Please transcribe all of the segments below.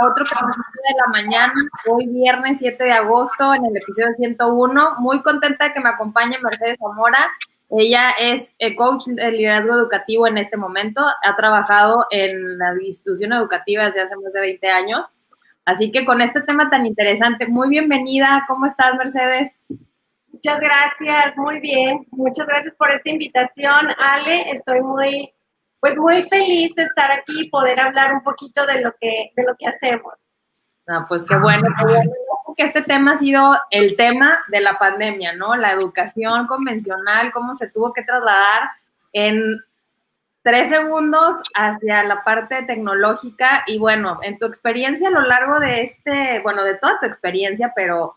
A otro capítulo de la mañana, hoy viernes 7 de agosto, en el episodio 101. Muy contenta que me acompañe Mercedes Zamora. Ella es eh, coach de liderazgo educativo en este momento. Ha trabajado en la institución educativa desde hace más de 20 años. Así que con este tema tan interesante, muy bienvenida. ¿Cómo estás, Mercedes? Muchas gracias, muy bien. Muchas gracias por esta invitación, Ale. Estoy muy pues muy feliz de estar aquí y poder hablar un poquito de lo que, de lo que hacemos. Ah, pues qué bueno, qué este tema ha sido el tema de la pandemia, ¿no? La educación convencional, cómo se tuvo que trasladar en tres segundos hacia la parte tecnológica y bueno, en tu experiencia a lo largo de este, bueno, de toda tu experiencia, pero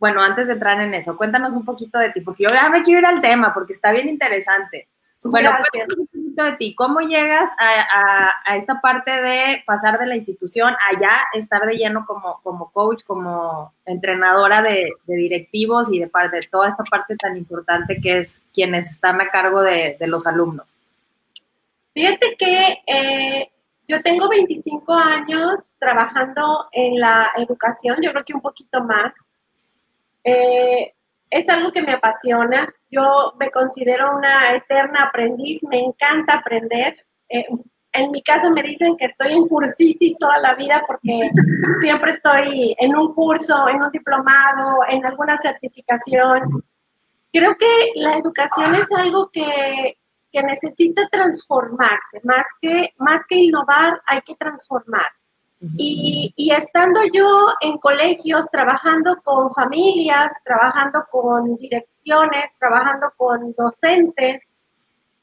bueno, antes de entrar en eso, cuéntanos un poquito de ti, porque yo ya me quiero ir al tema porque está bien interesante. Bueno, un poquito de ti. ¿Cómo llegas a, esta parte de pasar de la institución allá, estar de lleno como, como coach, como entrenadora de, directivos y de, de, toda esta parte tan importante que es quienes están a cargo de, los alumnos? Fíjate que eh, yo tengo 25 años trabajando en la educación, yo creo que un poquito más. Eh, es algo que me apasiona. Yo me considero una eterna aprendiz, me encanta aprender. Eh, en mi caso me dicen que estoy en cursitis toda la vida porque siempre estoy en un curso, en un diplomado, en alguna certificación. Creo que la educación es algo que, que necesita transformarse, más que, más que innovar, hay que transformar. Y, estando yo en colegios, trabajando con familias, trabajando con direcciones, trabajando con docentes,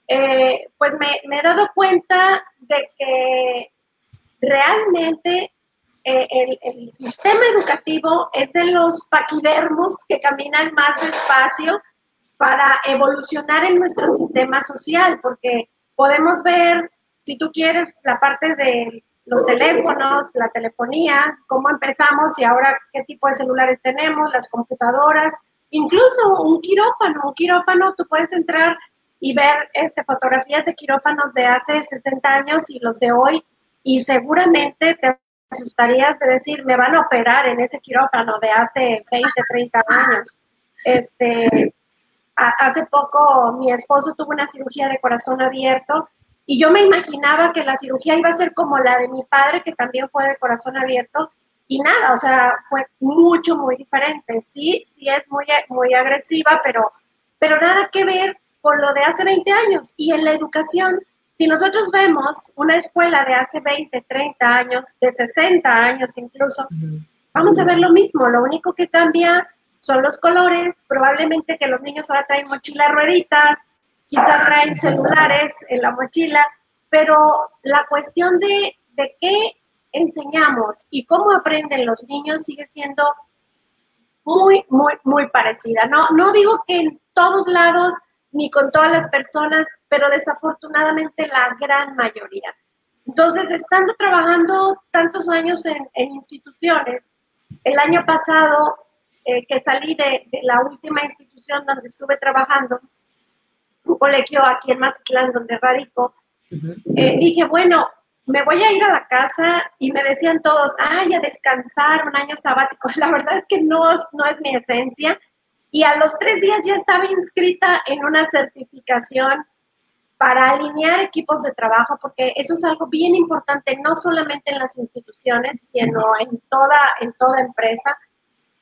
eh, pues me, he dado cuenta de que realmente eh, el, el, sistema educativo es de los paquidermos que caminan más despacio para evolucionar en nuestro sistema social, porque podemos ver, si tú quieres, la parte del los teléfonos, la telefonía, cómo empezamos y ahora qué tipo de celulares tenemos, las computadoras, incluso un quirófano. Un quirófano, tú puedes entrar y ver este, fotografías de quirófanos de hace 60 años y los de hoy, y seguramente te asustarías de decir, me van a operar en ese quirófano de hace 20, 30 años. Este, hace poco mi esposo tuvo una cirugía de corazón abierto y yo me imaginaba que la cirugía iba a ser como la de mi padre, que también fue de corazón abierto, y nada, o sea, fue mucho, muy diferente. Sí, sí es muy, muy agresiva, pero, pero nada que ver con lo de hace 20 años. Y en la educación, si nosotros vemos una escuela de hace 20, 30 años, de 60 años incluso, vamos a ver lo mismo. Lo único que cambia son los colores, probablemente que los niños ahora traen mochilas rueditas, quizá traen celulares en la mochila, pero la cuestión de, de qué enseñamos y cómo aprenden los niños sigue siendo muy, muy, muy parecida. No, no digo que en todos lados ni con todas las personas, pero desafortunadamente la gran mayoría. Entonces, estando trabajando tantos años en, instituciones, el año pasado eh, que salí de, de, la última institución donde estuve trabajando, colegio aquí en Mazatlán, donde radico, eh, dije, bueno, me voy a ir a la casa y me decían todos, ay, a descansar, un año sabático. La verdad es que no, no es mi esencia. Y a los tres días ya estaba inscrita en una certificación para alinear equipos de trabajo, porque eso es algo bien importante, no solamente en las instituciones, sino en toda, en toda empresa.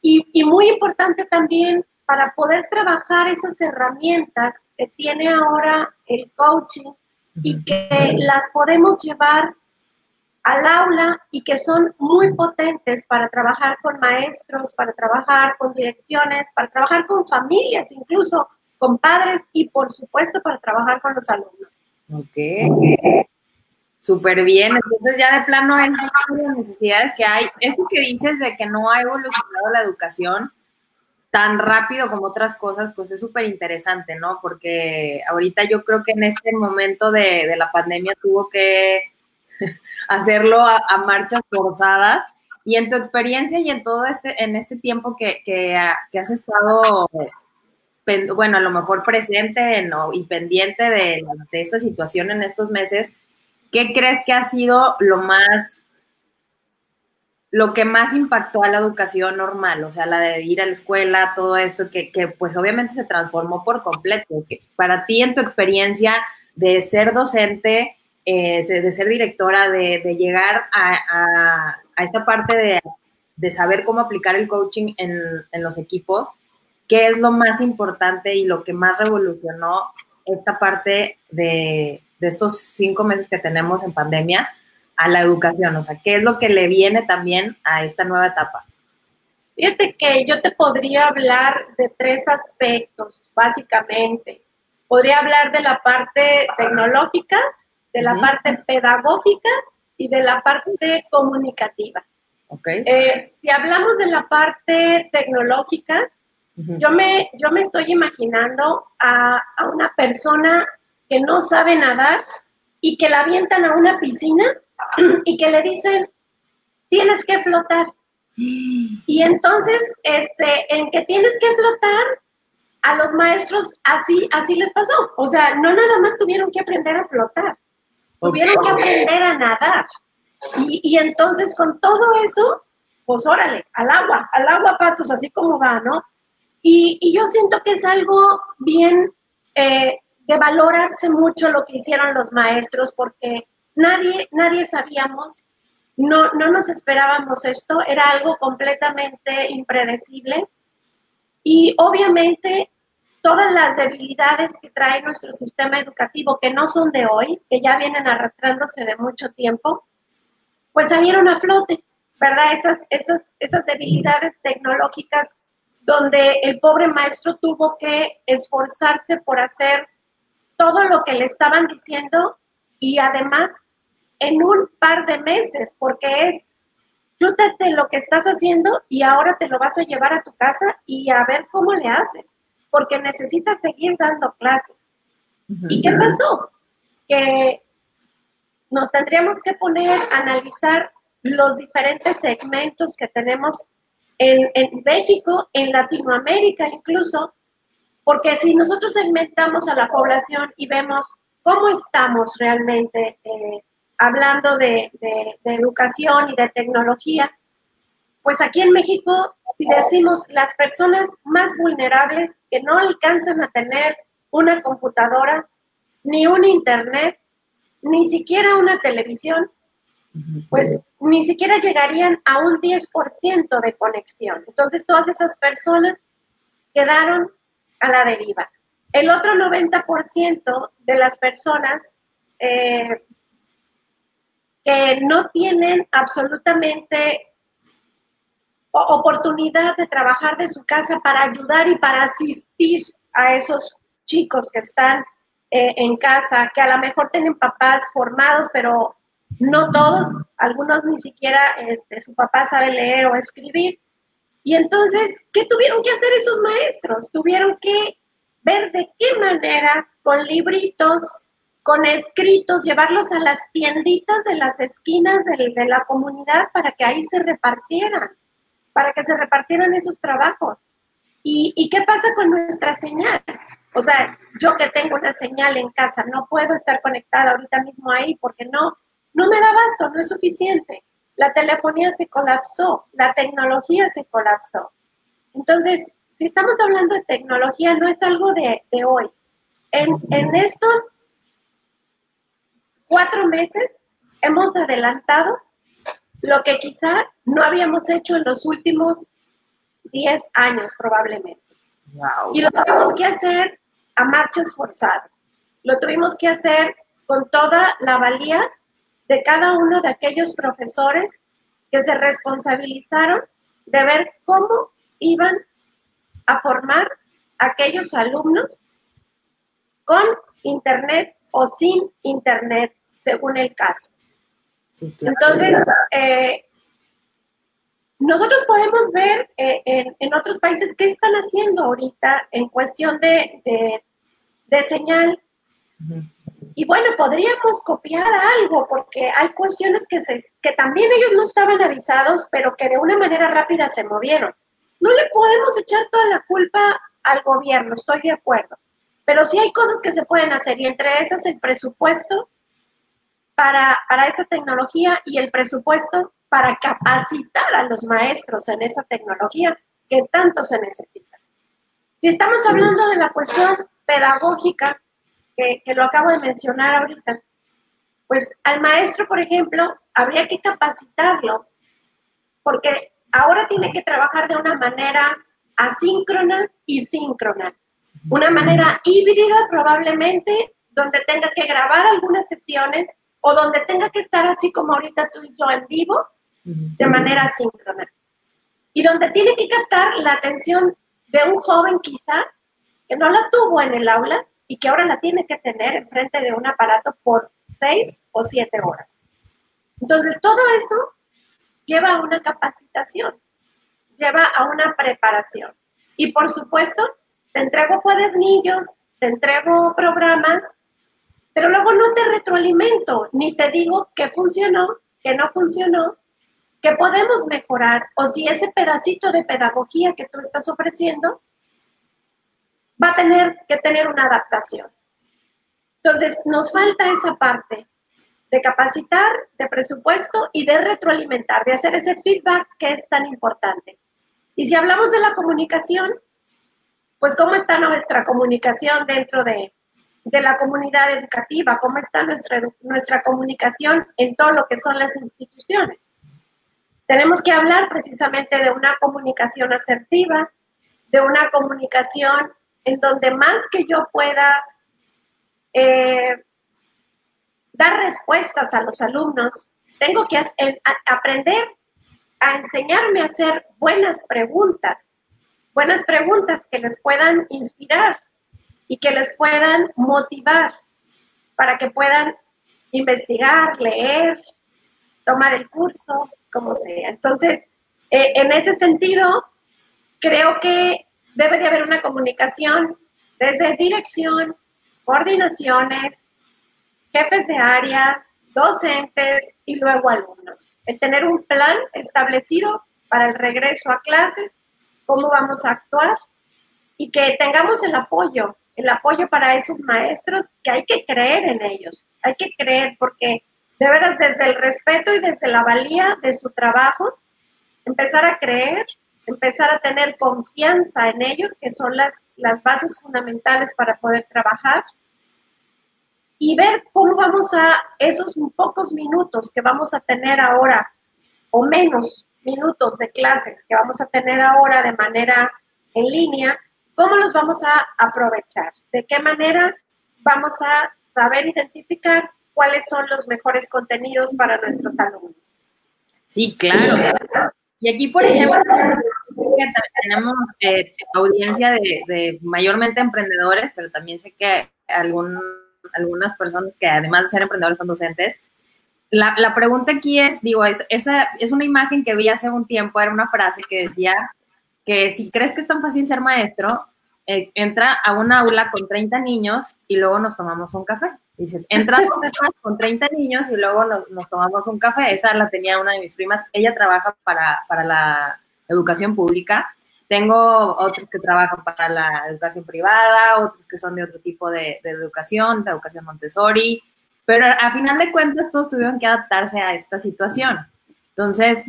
Y, y muy importante también para poder trabajar esas herramientas que tiene ahora el coaching y que las podemos llevar al aula y que son muy potentes para trabajar con maestros, para trabajar con direcciones, para trabajar con familias, incluso con padres y por supuesto para trabajar con los alumnos. Ok. Súper bien. Entonces ya de plano hay las necesidades que hay. Esto que dices de que no ha evolucionado la educación, tan rápido como otras cosas, pues es súper interesante, ¿no? Porque ahorita yo creo que en este momento de, la pandemia tuvo que hacerlo a, marchas forzadas. Y en tu experiencia y en todo este, en este tiempo que, que, has estado, bueno, a lo mejor presente y pendiente de, de esta situación en estos meses, ¿qué crees que ha sido lo más lo que más impactó a la educación normal, o sea, la de ir a la escuela, todo esto, que, que pues obviamente se transformó por completo. Que para ti, en tu experiencia de ser docente, eh, de ser directora, de, de llegar a, a, esta parte de, de, saber cómo aplicar el coaching en, en los equipos, ¿qué es lo más importante y lo que más revolucionó esta parte de, de estos cinco meses que tenemos en pandemia? A la educación? O sea, ¿qué es lo que le viene también a esta nueva etapa? Fíjate que yo te podría hablar de tres aspectos, básicamente. Podría hablar de la parte tecnológica, de la parte pedagógica y de la parte comunicativa. Okay. Eh, si hablamos de la parte tecnológica, uh -huh. yo, me, yo me estoy imaginando a, a, una persona que no sabe nadar y que la avientan a una piscina y que le dicen, tienes que flotar. Y entonces, este, en que tienes que flotar, a los maestros así, así les pasó. O sea, no nada más tuvieron que aprender a flotar, tuvieron que aprender a nadar. Y, y, entonces con todo eso, pues órale, al agua, al agua patos, así como va, ¿no? Y, y yo siento que es algo bien eh, de valorarse mucho lo que hicieron los maestros, porque nadie, nadie sabíamos, no, no nos esperábamos esto, era algo completamente impredecible. Y obviamente todas las debilidades que trae nuestro sistema educativo, que no son de hoy, que ya vienen arrastrándose de mucho tiempo, pues salieron a flote, ¿verdad? Esas, esas, esas debilidades tecnológicas donde el pobre maestro tuvo que esforzarse por hacer todo lo que le estaban diciendo y además en un par de meses, porque es, chútate lo que estás haciendo y ahora te lo vas a llevar a tu casa y a ver cómo le haces, porque necesitas seguir dando clases. Uh -huh. ¿Y qué pasó? Que nos tendríamos que poner a analizar los diferentes segmentos que tenemos en, en México, en Latinoamérica incluso, porque si nosotros segmentamos a la población y vemos cómo estamos realmente eh, hablando de, de, de, educación y de tecnología, pues aquí en México, si decimos las personas más vulnerables que no alcanzan a tener una computadora, ni un internet, ni siquiera una televisión, pues ni siquiera llegarían a un 10% de conexión. Entonces todas esas personas quedaron a la deriva. El otro 90% de las personas eh, que no tienen absolutamente oportunidad de trabajar de su casa para ayudar y para asistir a esos chicos que están eh, en casa, que a lo mejor tienen papás formados, pero no todos, algunos ni siquiera este, su papá sabe leer o escribir. Y entonces, ¿qué tuvieron que hacer esos maestros? Tuvieron que ver de qué manera, con libritos, con escritos, llevarlos a las tienditas de las esquinas de, la comunidad para que ahí se repartieran, para que se repartieran esos trabajos. ¿Y, ¿Y qué pasa con nuestra señal? O sea, yo que tengo una señal en casa, no puedo estar conectada ahorita mismo ahí porque no, no me da basto, no es suficiente. La telefonía se colapsó, la tecnología se colapsó. Entonces, si estamos hablando de tecnología, no es algo de, de hoy. En, en, estos cuatro meses hemos adelantado lo que quizá no habíamos hecho en los últimos diez años probablemente. Wow. Y lo tuvimos que hacer a marchas forzadas. Lo tuvimos que hacer con toda la valía de cada uno de aquellos profesores que se responsabilizaron de ver cómo iban a formar a aquellos alumnos con internet o sin internet, según el caso. Sí, claro. Entonces, eh, nosotros podemos ver eh, en, en, otros países qué están haciendo ahorita en cuestión de, de, de señal. Uh -huh. Y bueno, podríamos copiar algo, porque hay cuestiones que, se, que también ellos no estaban avisados, pero que de una manera rápida se movieron. No le podemos echar toda la culpa al gobierno, estoy de acuerdo. Pero sí hay cosas que se pueden hacer, y entre esas el presupuesto para, para esa tecnología y el presupuesto para capacitar a los maestros en esa tecnología que tanto se necesita. Si estamos hablando de la cuestión pedagógica, que, que lo acabo de mencionar ahorita, pues al maestro, por ejemplo, habría que capacitarlo, porque ahora tiene que trabajar de una manera asíncrona y síncrona. Una manera híbrida probablemente, donde tenga que grabar algunas sesiones o donde tenga que estar así como ahorita tú y yo en vivo, de manera síncrona. Y donde tiene que captar la atención de un joven quizá que no la tuvo en el aula y que ahora la tiene que tener enfrente de un aparato por seis o siete horas. Entonces, todo eso lleva a una capacitación, lleva a una preparación. Y por supuesto, te entrego cuadernillos, te entrego programas, pero luego no te retroalimento, ni te digo que funcionó, que no funcionó, que podemos mejorar o si ese pedacito de pedagogía que tú estás ofreciendo va a tener que tener una adaptación. Entonces, nos falta esa parte de capacitar, de presupuesto y de retroalimentar, de hacer ese feedback que es tan importante. Y si hablamos de la comunicación, pues cómo está nuestra comunicación dentro de, de la comunidad educativa, cómo está nuestra, nuestra comunicación en todo lo que son las instituciones. Tenemos que hablar precisamente de una comunicación asertiva, de una comunicación en donde más que yo pueda eh, dar respuestas a los alumnos, tengo que aprender a enseñarme a hacer buenas preguntas, buenas preguntas que les puedan inspirar y que les puedan motivar para que puedan investigar, leer, tomar el curso, como sea. Entonces, eh, en ese sentido, creo que debe de haber una comunicación desde dirección, coordinaciones, jefes de área, docentes y luego alumnos. El tener un plan establecido para el regreso a clases, cómo vamos a actuar y que tengamos el apoyo, el apoyo para esos maestros, que hay que creer en ellos, hay que creer porque de veras desde el respeto y desde la valía de su trabajo, empezar a creer, empezar a tener confianza en ellos, que son las, las bases fundamentales para poder trabajar, y ver cómo vamos a esos pocos minutos que vamos a tener ahora, o menos minutos de clases que vamos a tener ahora de manera en línea, cómo los vamos a aprovechar, de qué manera vamos a saber identificar cuáles son los mejores contenidos para nuestros alumnos. Sí, claro. Y aquí, por ejemplo, tenemos eh, audiencia de, mayormente emprendedores, pero también sé que algunas personas que además de ser emprendedores son docentes. La, la pregunta aquí es, digo, es, esa es una imagen que vi hace un tiempo, era una frase que decía que si crees que es tan fácil ser maestro, eh, entra a un aula con 30 niños y luego nos tomamos un café. Dice, entramos con 30 niños y luego nos, tomamos un café. Esa la tenía una de mis primas. Ella trabaja para, para la educación pública. Tengo otros que trabajan para la educación privada, otros que son de otro tipo de, de educación, de educación Montessori. Pero a final de cuentas todos tuvieron que adaptarse a esta situación. Entonces,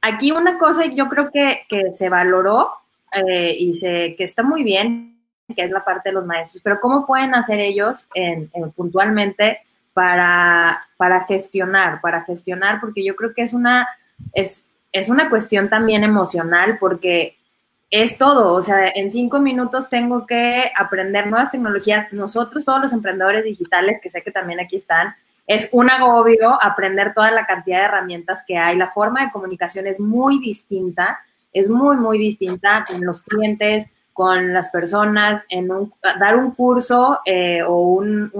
aquí una cosa yo creo que, que se valoró eh, y sé que está muy bien, que es la parte de los maestros, pero ¿cómo pueden hacer ellos en, puntualmente para, para gestionar, para gestionar? Porque yo creo que es una, es, es una cuestión también emocional porque es todo, o sea, en cinco minutos tengo que aprender nuevas tecnologías. Nosotros, todos los emprendedores digitales, que sé que también aquí están, es un agobio aprender toda la cantidad de herramientas que hay. La forma de comunicación es muy distinta es muy, muy distinta con los clientes, con las personas, en dar un curso eh, o un,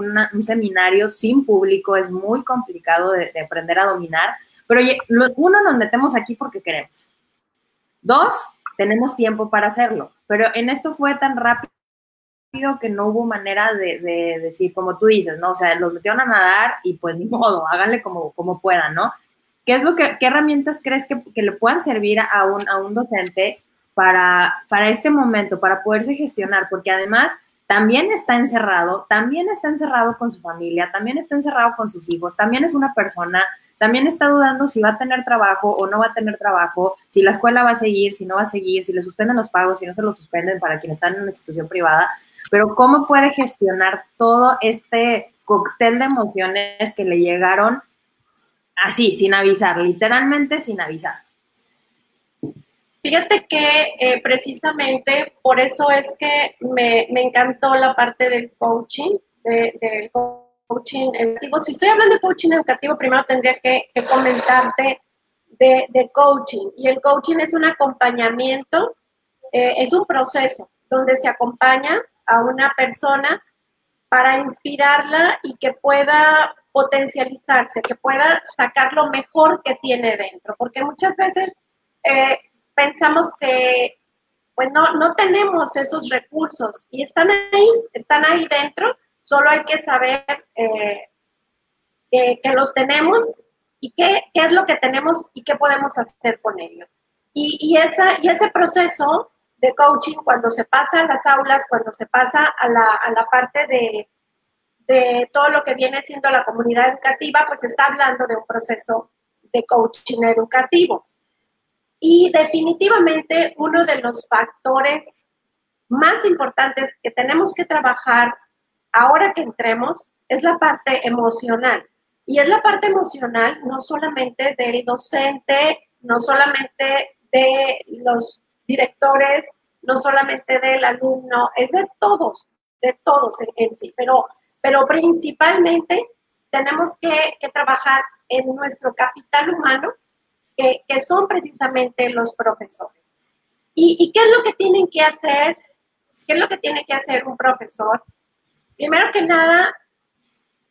seminario sin público es muy complicado de, aprender a dominar, pero uno nos metemos aquí porque queremos. Dos, tenemos tiempo para hacerlo, pero en esto fue tan rápido que no hubo manera de, decir, como tú dices, ¿no? O sea, los metieron a nadar y pues ni modo, háganle como, como puedan, ¿no? ¿Qué, es lo que, qué herramientas crees que, le puedan servir a un, a un docente para, para este momento, para poderse gestionar? Porque además también está encerrado, también está encerrado con su familia, también está encerrado con sus hijos, también es una persona, también está dudando si va a tener trabajo o no va a tener trabajo, si la escuela va a seguir, si no va a seguir, si le suspenden los pagos, si no se los suspenden para quienes están en una institución privada, pero cómo puede gestionar todo este cóctel de emociones que le llegaron así, sin avisar, literalmente sin avisar. Fíjate que eh, precisamente por eso es que me, encantó la parte del coaching, del coaching educativo. Si estoy hablando de coaching educativo, primero tendría que, comentarte de, coaching. Y el coaching es un acompañamiento, eh, es un proceso donde se acompaña a una persona para inspirarla y que pueda potencializarse, que pueda sacar lo mejor que tiene dentro. Porque muchas veces... Eh, pensamos que pues no, no tenemos esos recursos y están ahí, están ahí dentro, solo hay que saber eh, que, los tenemos y qué, qué, es lo que tenemos y qué podemos hacer con ellos. Y, y, esa, y ese proceso de coaching, cuando se pasa a las aulas, cuando se pasa a la, a la parte de, de todo lo que viene siendo la comunidad educativa, pues está hablando de un proceso de coaching educativo. Y definitivamente uno de los factores más importantes que tenemos que trabajar ahora que entremos es la parte emocional. Y es la parte emocional no solamente del docente, no solamente de los directores, no solamente del alumno, es de todos, de todos en, sí. Pero, pero principalmente tenemos que, que trabajar en nuestro capital humano que, son precisamente los profesores. ¿Y, qué es lo que tienen que hacer? ¿Qué es lo que tiene que hacer un profesor? Primero que nada,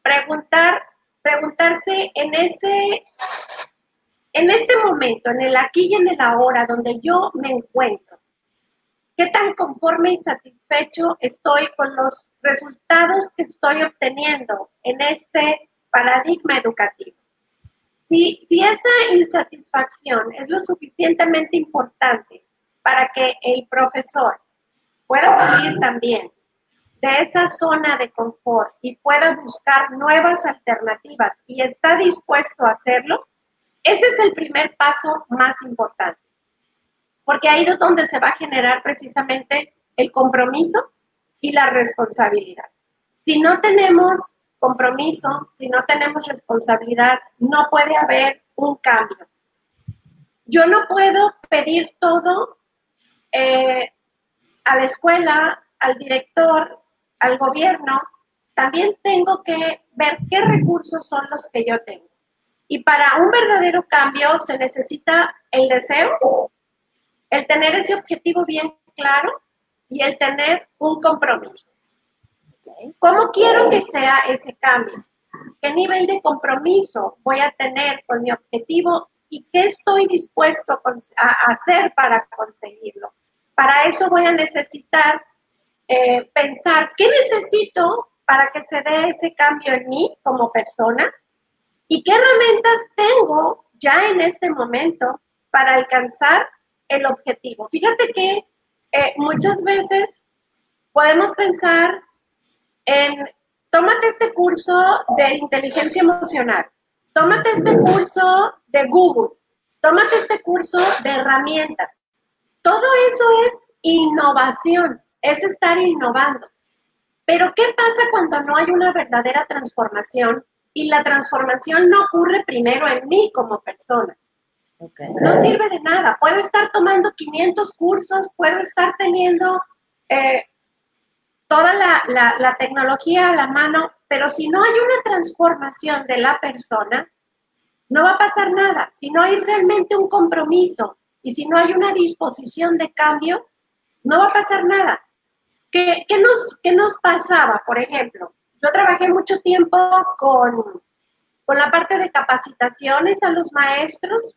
preguntar, preguntarse en ese, en este momento, en el aquí y en el ahora, donde yo me encuentro, qué tan conforme y satisfecho estoy con los resultados que estoy obteniendo en este paradigma educativo. Si, esa insatisfacción es lo suficientemente importante para que el profesor pueda salir también de esa zona de confort y pueda buscar nuevas alternativas y está dispuesto a hacerlo, ese es el primer paso más importante. Porque ahí es donde se va a generar precisamente el compromiso y la responsabilidad. Si no tenemos compromiso, si no tenemos responsabilidad, no puede haber un cambio. Yo no puedo pedir todo eh, a la escuela, al director, al gobierno. También tengo que ver qué recursos son los que yo tengo. Y para un verdadero cambio se necesita el deseo, el tener ese objetivo bien claro y el tener un compromiso. ¿Cómo quiero que sea ese cambio? ¿Qué nivel de compromiso voy a tener con mi objetivo y qué estoy dispuesto a hacer para conseguirlo? Para eso voy a necesitar eh, pensar qué necesito para que se dé ese cambio en mí como persona y qué herramientas tengo ya en este momento para alcanzar el objetivo. Fíjate que eh, muchas veces podemos pensar en, tómate este curso de inteligencia emocional, tómate este curso de Google, tómate este curso de herramientas. Todo eso es innovación, es estar innovando. Pero ¿qué pasa cuando no hay una verdadera transformación y la transformación no ocurre primero en mí como persona? No sirve de nada. Puedo estar tomando 500 cursos, puedo estar teniendo eh, toda la, tecnología a la mano, pero si no hay una transformación de la persona, no va a pasar nada. Si no hay realmente un compromiso y si no hay una disposición de cambio, no va a pasar nada. ¿Qué, nos, qué nos pasaba, por ejemplo? Yo trabajé mucho tiempo con, con la parte de capacitaciones a los maestros,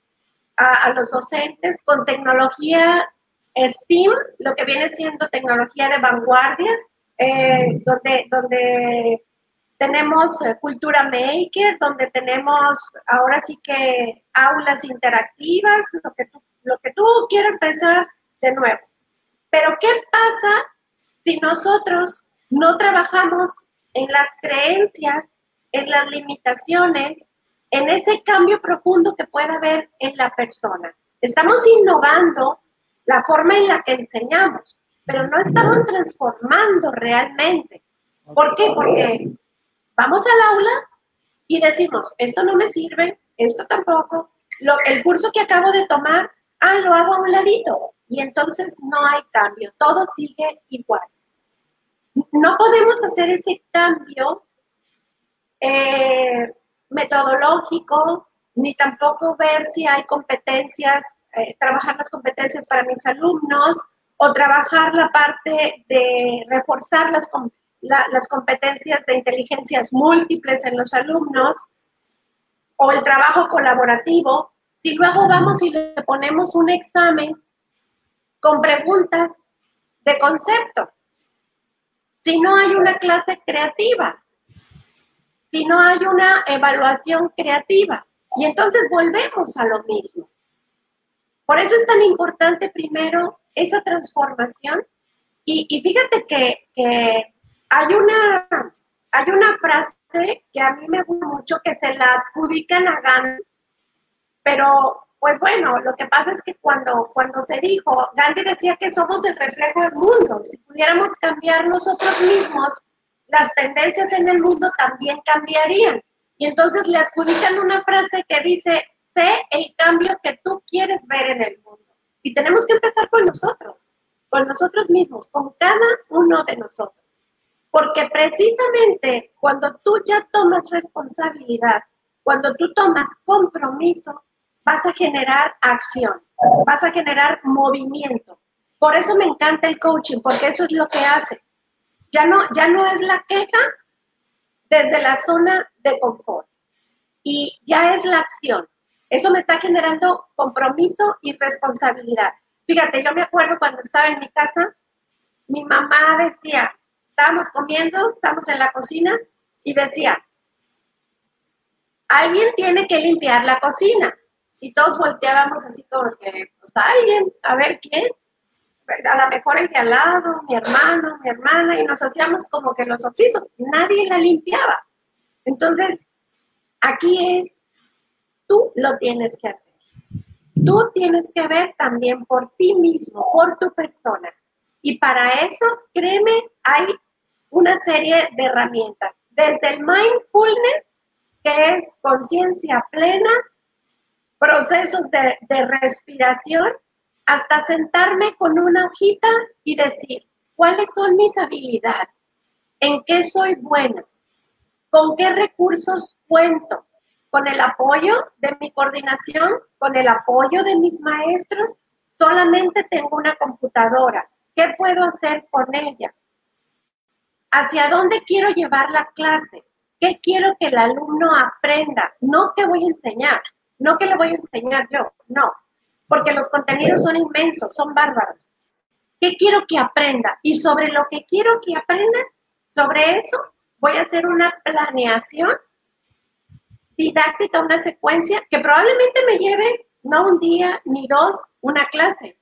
a, a los docentes, con tecnología STEAM, lo que viene siendo tecnología de vanguardia, eh, donde, donde tenemos eh, cultura maker, donde tenemos ahora sí que aulas interactivas, lo que tú, lo que tú quieras pensar de nuevo. Pero ¿qué pasa si nosotros no trabajamos en las creencias, en las limitaciones, en ese cambio profundo que puede haber en la persona. Estamos innovando la forma en la que enseñamos, pero no estamos transformando realmente. ¿Por qué? Porque vamos al aula y decimos, esto no me sirve, esto tampoco, lo, el curso que acabo de tomar, ah, lo hago a un ladito. Y entonces no hay cambio, todo sigue igual. No podemos hacer ese cambio eh, metodológico, ni tampoco ver si hay competencias, eh, trabajar las competencias para mis alumnos o trabajar la parte de reforzar las, las competencias de inteligencias múltiples en los alumnos o el trabajo colaborativo, si luego vamos y le ponemos un examen con preguntas de concepto, si no hay una clase creativa, si no hay una evaluación creativa. Y entonces volvemos a lo mismo. Por eso es tan importante primero esa transformación. Y, fíjate que, hay, una, hay una frase que a mí me gusta mucho que se la adjudican a Gandhi, pero pues bueno, lo que pasa es que cuando, cuando se dijo, Gandhi decía que somos el reflejo del mundo, si pudiéramos cambiar nosotros mismos, las tendencias en el mundo también cambiarían. Y entonces le adjudican una frase que dice, sé el cambio que tú quieres ver en el mundo. Y tenemos que empezar con nosotros, con nosotros mismos, con cada uno de nosotros. Porque precisamente cuando tú ya tomas responsabilidad, cuando tú tomas compromiso, vas a generar acción, vas a generar movimiento. Por eso me encanta el coaching, porque eso es lo que hace. Ya no, ya no es la queja desde la zona de confort y ya es la acción. Eso me está generando compromiso y responsabilidad. Fíjate, yo me acuerdo cuando estaba en mi casa, mi mamá decía, estábamos comiendo, estamos en la cocina y decía, alguien tiene que limpiar la cocina. Y todos volteábamos así como que, pues alguien, a ver quién a lo mejor el de al lado, mi hermano, mi hermana, y nos hacíamos como que los oxisos, nadie la limpiaba. Entonces, aquí es, tú lo tienes que hacer. Tú tienes que ver también por ti mismo, por tu persona. Y para eso, créeme, hay una serie de herramientas. Desde el mindfulness, que es conciencia plena, procesos de, de respiración, hasta sentarme con una hojita y decir, ¿cuáles son mis habilidades? ¿En qué soy buena? ¿Con qué recursos cuento? ¿Con el apoyo de mi coordinación? ¿Con el apoyo de mis maestros? Solamente tengo una computadora. ¿Qué puedo hacer con ella? ¿Hacia dónde quiero llevar la clase? ¿Qué quiero que el alumno aprenda? No que voy a enseñar, no que le voy a enseñar yo, no porque los contenidos son inmensos, son bárbaros. ¿Qué quiero que aprenda? Y sobre lo que quiero que aprenda, sobre eso voy a hacer una planeación didáctica, una secuencia que probablemente me lleve no un día ni dos, una clase.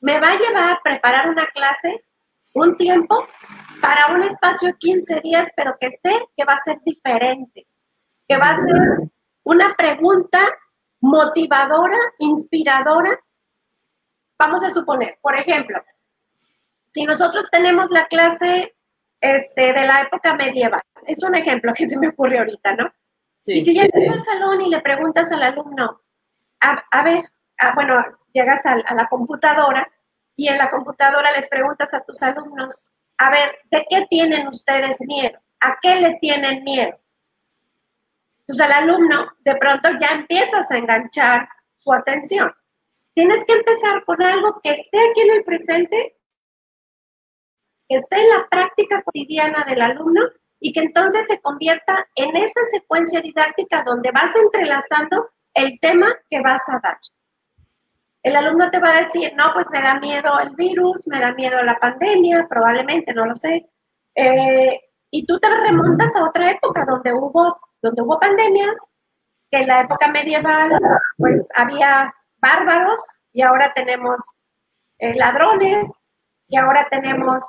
Me va a llevar a preparar una clase un tiempo para un espacio de 15 días, pero que sé que va a ser diferente, que va a ser una pregunta motivadora, inspiradora. Vamos a suponer, por ejemplo, si nosotros tenemos la clase este, de la época medieval, es un ejemplo que se me ocurre ahorita, ¿no? Y si llegas al salón y le preguntas al alumno, a, ver, bueno, llegas a, a la computadora y en la computadora les preguntas a tus alumnos, a ver, ¿de qué tienen ustedes miedo? ¿A qué le tienen miedo? Entonces al alumno de pronto ya empiezas a enganchar su atención. Tienes que empezar con algo que esté aquí en el presente, que esté en la práctica cotidiana del alumno y que entonces se convierta en esa secuencia didáctica donde vas entrelazando el tema que vas a dar. El alumno te va a decir, no, pues me da miedo el virus, me da miedo la pandemia, probablemente, no lo sé. Eh, y tú te remontas a otra época donde hubo donde hubo pandemias, que en la época medieval pues había bárbaros y ahora tenemos eh, ladrones y ahora tenemos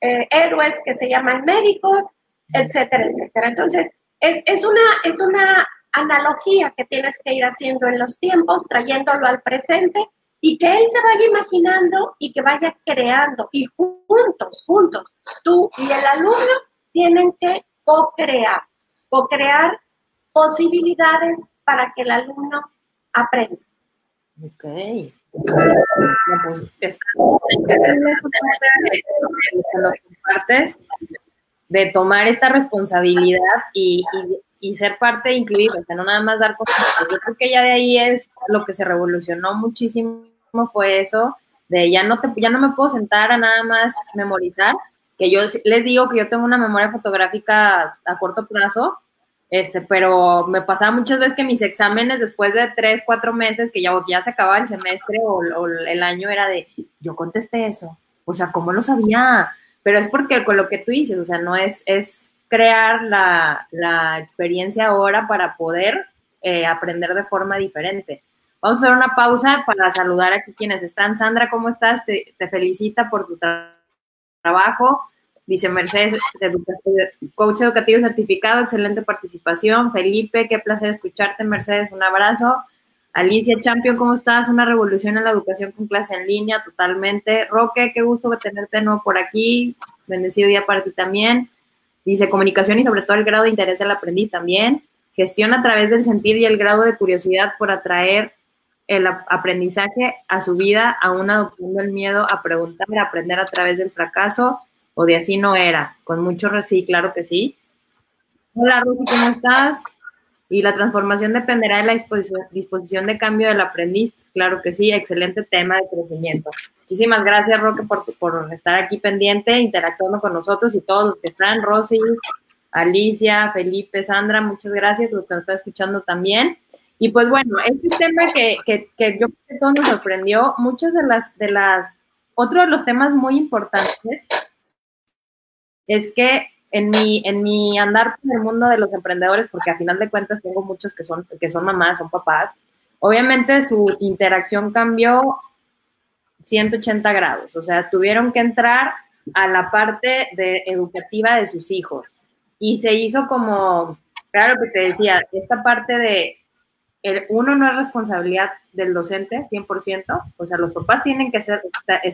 eh, héroes que se llaman médicos, etcétera, etcétera. Entonces, es, es, una, es una analogía que tienes que ir haciendo en los tiempos, trayéndolo al presente y que él se vaya imaginando y que vaya creando. Y juntos, juntos, tú y el alumno tienen que co-crear, co-crear posibilidades para que el alumno aprenda. Ok. Pues, de tomar esta responsabilidad y, y, ser parte incluida, o sea, no nada más dar cosas. Yo creo que ya de ahí es lo que se revolucionó muchísimo, fue eso, de ya no, te, ya no me puedo sentar a nada más memorizar, que yo les digo que yo tengo una memoria fotográfica a corto plazo, este, pero me pasaba muchas veces que mis exámenes después de tres, cuatro meses, que ya, ya se acababa el semestre o, o el año, era de, yo contesté eso, o sea, ¿cómo lo sabía? Pero es porque con lo que tú dices, o sea, no es, es crear la, la experiencia ahora para poder eh, aprender de forma diferente. Vamos a hacer una pausa para saludar aquí quienes están. Sandra, ¿cómo estás? Te, te felicita por tu trabajo. Dice Mercedes, coach educativo certificado, excelente participación. Felipe, qué placer escucharte, Mercedes, un abrazo. Alicia Champion, ¿cómo estás? Una revolución en la educación con clase en línea, totalmente. Roque, qué gusto tenerte nuevo por aquí. Bendecido día para ti también. Dice comunicación y sobre todo el grado de interés del aprendiz también. Gestión a través del sentir y el grado de curiosidad por atraer el aprendizaje a su vida, aún adoptando el miedo a preguntar, a aprender a través del fracaso o de así no era. Con mucho sí, claro que sí. Hola Rosy, ¿cómo estás? Y la transformación dependerá de la disposición, de cambio del aprendiz. Claro que sí, excelente tema de crecimiento. Muchísimas gracias, Roque, por, por estar aquí pendiente, interactuando con nosotros y todos los que están, Rosy, Alicia, Felipe, Sandra, muchas gracias, los que nos están escuchando también. Y pues bueno, este tema que, que, que yo creo que todo nos sorprendió, muchas de las, de las, otro de los temas muy importantes es que en mi, en mi andar por el mundo de los emprendedores, porque a final de cuentas tengo muchos que son, que son mamás, son papás, obviamente su interacción cambió 180 grados, o sea, tuvieron que entrar a la parte de educativa de sus hijos. Y se hizo como, claro que te decía, esta parte de el, uno no es responsabilidad del docente 100%, o sea, los papás tienen que ser,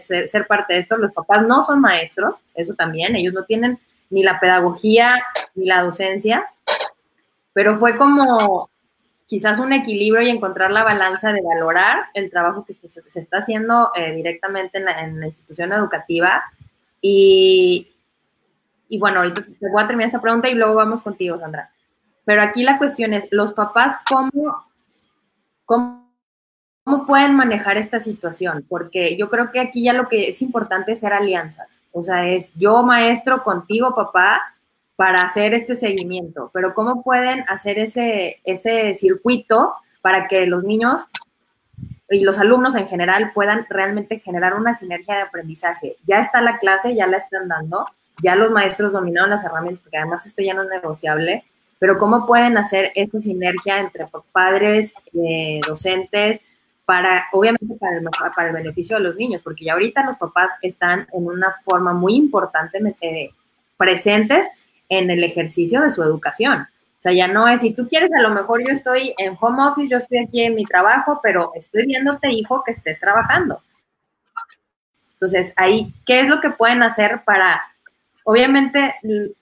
ser, ser parte de esto, los papás no son maestros, eso también, ellos no tienen ni la pedagogía, ni la docencia, pero fue como quizás un equilibrio y encontrar la balanza de valorar el trabajo que se, está haciendo eh, directamente en la, institución educativa. Y, y bueno, ahorita te voy a terminar esta pregunta y luego vamos contigo, Sandra. Pero aquí la cuestión es, los papás, ¿cómo, cómo, cómo pueden manejar esta situación? Porque yo creo que aquí ya lo que es importante es ser alianzas. O sea, es yo maestro contigo, papá, para hacer este seguimiento. Pero ¿cómo pueden hacer ese, ese circuito para que los niños y los alumnos en general puedan realmente generar una sinergia de aprendizaje? Ya está la clase, ya la están dando, ya los maestros dominaron las herramientas, porque además esto ya no es negociable, pero ¿cómo pueden hacer esa sinergia entre padres, eh, docentes, para, obviamente para el, beneficio de los niños, porque ya ahorita los papás están en una forma muy importante eh, presentes en el ejercicio de su educación. O sea, ya no es, si tú quieres, a lo mejor yo estoy en home office, yo estoy aquí en mi trabajo, pero estoy viéndote, hijo, que estés trabajando. Entonces, ahí, ¿qué es lo que pueden hacer para, obviamente,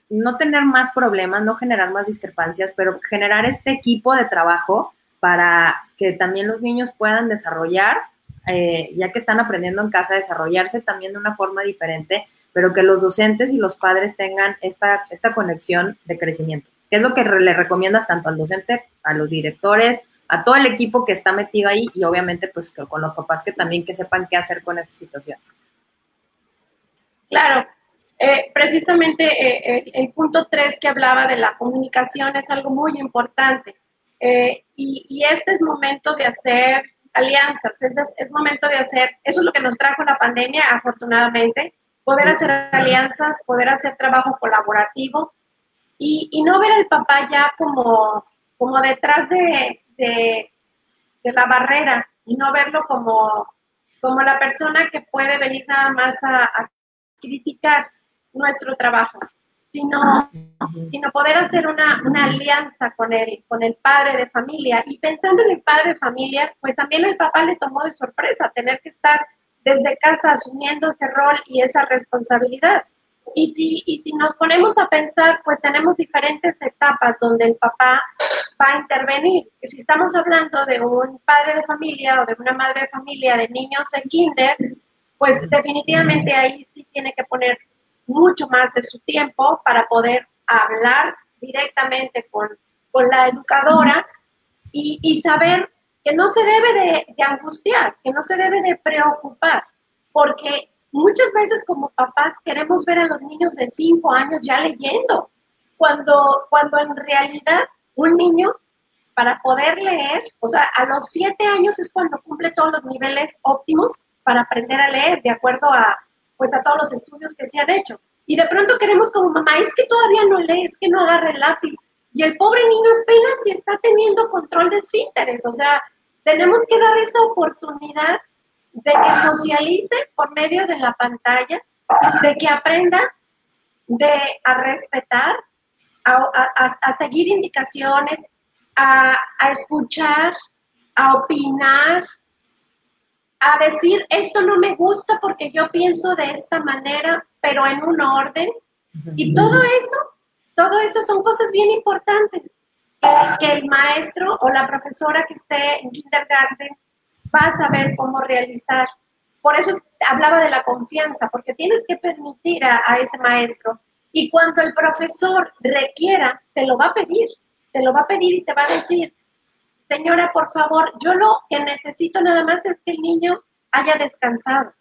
no tener más problemas, no generar más discrepancias, pero generar este equipo de trabajo para que también los niños puedan desarrollar, eh, ya que están aprendiendo en casa, desarrollarse también de una forma diferente, pero que los docentes y los padres tengan esta, esta conexión de crecimiento. ¿Qué es lo que le recomiendas tanto al docente, a los directores, a todo el equipo que está metido ahí y obviamente pues con los papás que también que sepan qué hacer con esta situación? Claro, eh, precisamente eh, el punto 3 que hablaba de la comunicación es algo muy importante. Y, este es momento de hacer alianzas, es, es, momento de hacer, eso es lo que nos trajo la pandemia, afortunadamente, poder hacer alianzas, poder hacer trabajo colaborativo y, y no ver al papá ya como, como detrás de, de, la barrera y no verlo como, como la persona que puede venir nada más a, a criticar. nuestro trabajo, sino, sino poder hacer una, una alianza con él, con el padre de familia. Y pensando en el padre de familia, pues también el papá le tomó de sorpresa tener que estar desde casa asumiendo ese rol y esa responsabilidad. Y si, y si nos ponemos a pensar, pues tenemos diferentes etapas donde el papá va a intervenir. Si estamos hablando de un padre de familia o de una madre de familia de niños en kinder, pues definitivamente ahí sí tiene que poner mucho más de su tiempo para poder hablar directamente con, con la educadora y, saber que no se debe de, de, angustiar, que no se debe de preocupar, porque muchas veces como papás queremos ver a los niños de 5 años ya leyendo, cuando, cuando en realidad un niño para poder leer, o sea, a los 7 años es cuando cumple todos los niveles óptimos para aprender a leer, de acuerdo a, pues, a todos los estudios que se han hecho. Y de pronto queremos como mamá, es que todavía no lee, es que no agarra el lápiz. Y el pobre niño apenas si está teniendo control de esfínteres. O sea, tenemos que dar esa oportunidad de que socialice por medio de la pantalla, de que aprenda de, a respetar, a, a, a seguir indicaciones, a, a escuchar, a opinar, a decir, esto no me gusta porque yo pienso de esta manera, pero en un orden. Y todo eso, todo eso son cosas bien importantes que, el maestro o la profesora que esté en kindergarten va a saber cómo realizar. Por eso hablaba de la confianza, porque tienes que permitir a, a ese maestro. Y cuando el profesor requiera, te lo va a pedir, te lo va a pedir y te va a decir, señora, por favor, yo lo que necesito nada más es que el niño haya descansado,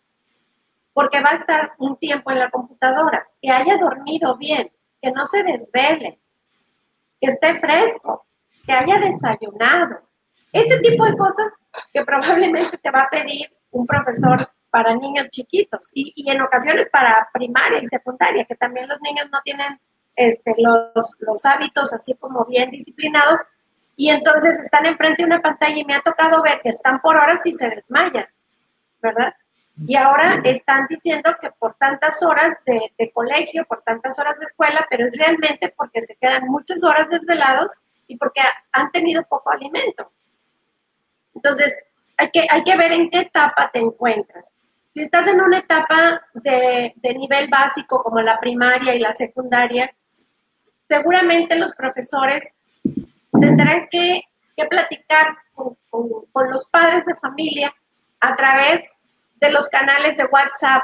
porque va a estar un tiempo en la computadora, que haya dormido bien, que no se desvele, que esté fresco, que haya desayunado. Ese tipo de cosas que probablemente te va a pedir un profesor para niños chiquitos y, en ocasiones para primaria y secundaria, que también los niños no tienen este, los, los hábitos así como bien disciplinados y entonces están enfrente de una pantalla y me ha tocado ver que están por horas y se desmayan, ¿verdad? Y ahora están diciendo que por tantas horas de, de, colegio, por tantas horas de escuela, pero es realmente porque se quedan muchas horas desvelados y porque han tenido poco alimento. Entonces, hay que, hay que ver en qué etapa te encuentras. Si estás en una etapa de, de nivel básico como la primaria y la secundaria, seguramente los profesores tendrán que, platicar con, los padres de familia a través de los canales de WhatsApp,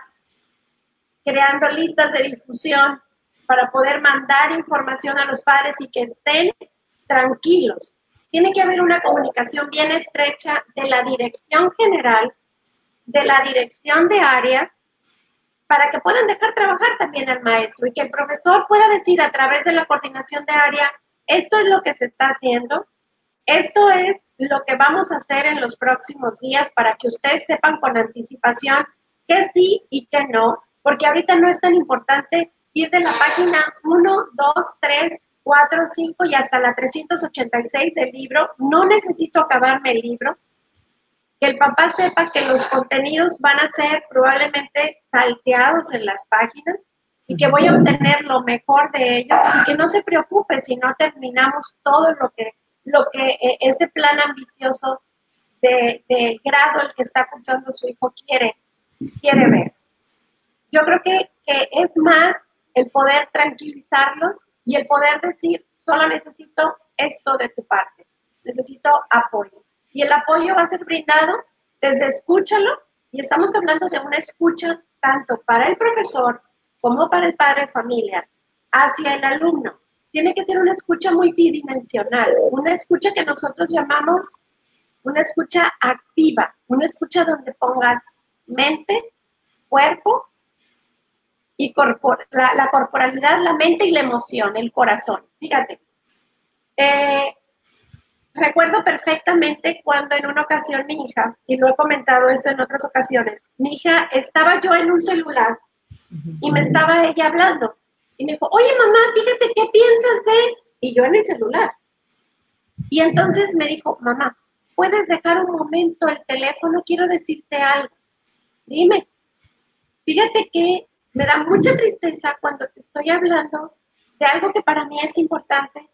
creando listas de difusión para poder mandar información a los padres y que estén tranquilos. Tiene que haber una comunicación bien estrecha de la dirección general, de la dirección de área, para que puedan dejar trabajar también al maestro y que el profesor pueda decir a través de la coordinación de área, esto es lo que se está haciendo, esto es lo que vamos a hacer en los próximos días para que ustedes sepan con anticipación que sí y que no, porque ahorita no es tan importante ir de la página 1, 2, 3, 4, 5 y hasta la 386 del libro. No necesito acabarme el libro. Que el papá sepa que los contenidos van a ser probablemente salteados en las páginas y que voy a obtener lo mejor de ellos y que no se preocupe si no terminamos todo lo que, lo que eh, ese plan ambicioso de, de, grado el que está cursando su hijo quiere, quiere ver. Yo creo que, que es más el poder tranquilizarlos y el poder decir, solo necesito esto de tu parte, necesito apoyo. Y el apoyo va a ser brindado desde escúchalo, y estamos hablando de una escucha tanto para el profesor como para el padre de familia, hacia el alumno. Tiene que ser una escucha multidimensional, una escucha que nosotros llamamos una escucha activa, una escucha donde pongas mente, cuerpo y la, la, corporalidad, la mente y la emoción, el corazón. Fíjate, eh, recuerdo perfectamente cuando en una ocasión mi hija, y lo he comentado esto en otras ocasiones, mi hija estaba yo en un celular y me estaba ella hablando. Y me dijo, oye mamá, fíjate qué piensas de... Y yo en el celular. Y entonces me dijo, mamá, ¿puedes dejar un momento el teléfono? Quiero decirte algo. Dime. Fíjate que me da mucha tristeza cuando te estoy hablando de algo que para mí es importante.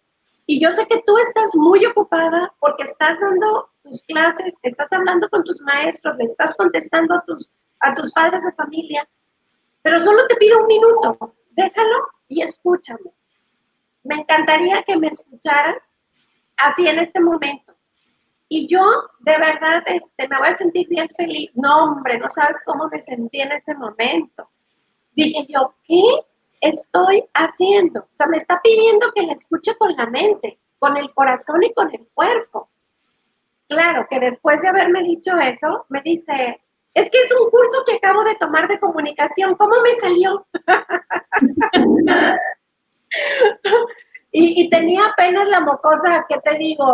Y yo sé que tú estás muy ocupada porque estás dando tus clases, estás hablando con tus maestros, le estás contestando a tus, a tus padres de familia, pero solo te pido un minuto, déjalo y escúchame. Me encantaría que me escucharas así en este momento. Y yo, de verdad, este, me voy a sentir bien feliz. No, hombre, no sabes cómo me sentí en ese momento. Dije yo, ¿qué estoy haciendo? O sea, me está pidiendo que la escuche con la mente, con el corazón y con el cuerpo. Claro, que después de haberme dicho eso, me dice, es que es un curso que acabo de tomar de comunicación, ¿cómo me salió? y, tenía apenas la mocosa, ¿qué te digo?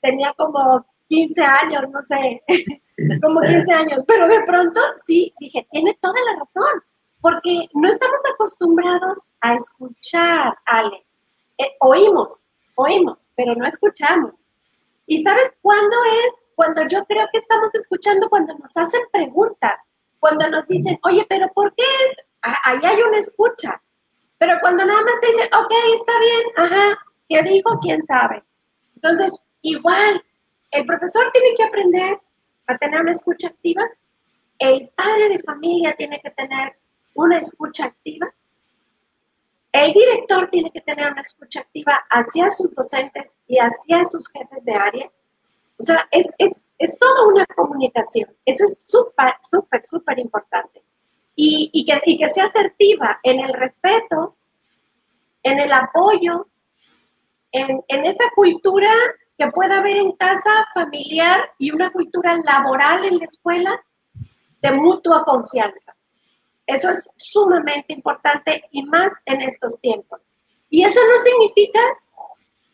tenía como 15 años, no sé, como 15 años, pero de pronto sí, dije, tiene toda la razón, porque no estamos acostumbrados a escuchar, Ale. Eh, oímos, oímos, pero no escuchamos. ¿Y sabes cuándo es? Cuando yo creo que estamos escuchando, cuando nos hacen preguntas, cuando nos dicen, oye, pero ¿por qué es? Ahí hay una escucha. Pero cuando nada más te dicen, ok, está bien, ajá, ¿qué dijo? ¿Quién sabe? Entonces, igual, el profesor tiene que aprender a tener una escucha activa, el padre de familia tiene que tener una escucha activa, el director tiene que tener una escucha activa hacia sus docentes y hacia sus jefes de área. O sea, es, es, es toda una comunicación. Eso es súper, súper, súper importante. Y, y, que, y que sea asertiva en el respeto, en el apoyo, en, en esa cultura que pueda haber en casa familiar y una cultura laboral en la escuela de mutua confianza. Eso es sumamente importante y más en estos tiempos. Y eso no significa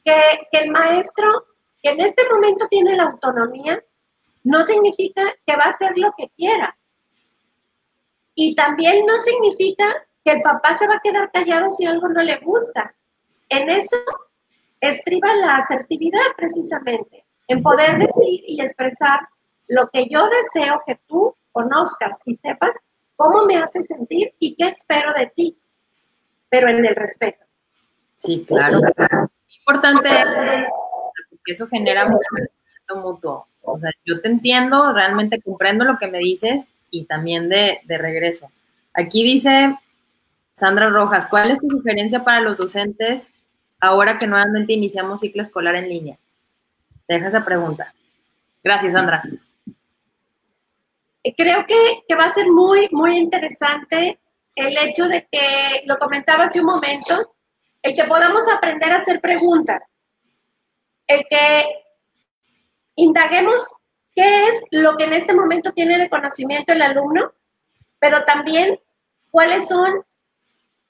que, el maestro, que en este momento tiene la autonomía, no significa que va a hacer lo que quiera. Y también no significa que el papá se va a quedar callado si algo no le gusta. En eso estriba la asertividad precisamente, en poder decir y expresar lo que yo deseo que tú conozcas y sepas cómo me hace sentir y qué espero de ti, pero en el respeto. Sí, claro. Importante eso genera un respeto mutuo. O sea, yo te entiendo, realmente comprendo lo que me dices y también de, de regreso. Aquí dice Sandra Rojas, ¿cuál es tu sugerencia para los docentes ahora que nuevamente iniciamos ciclo escolar en línea? Te deja esa pregunta. Gracias, Sandra. Eh, creo que, va a ser muy, muy interesante el hecho de que, lo comentaba hace un momento, el que podamos aprender a hacer preguntas, el que indaguemos qué es lo que en este momento tiene de conocimiento el alumno, pero también cuáles son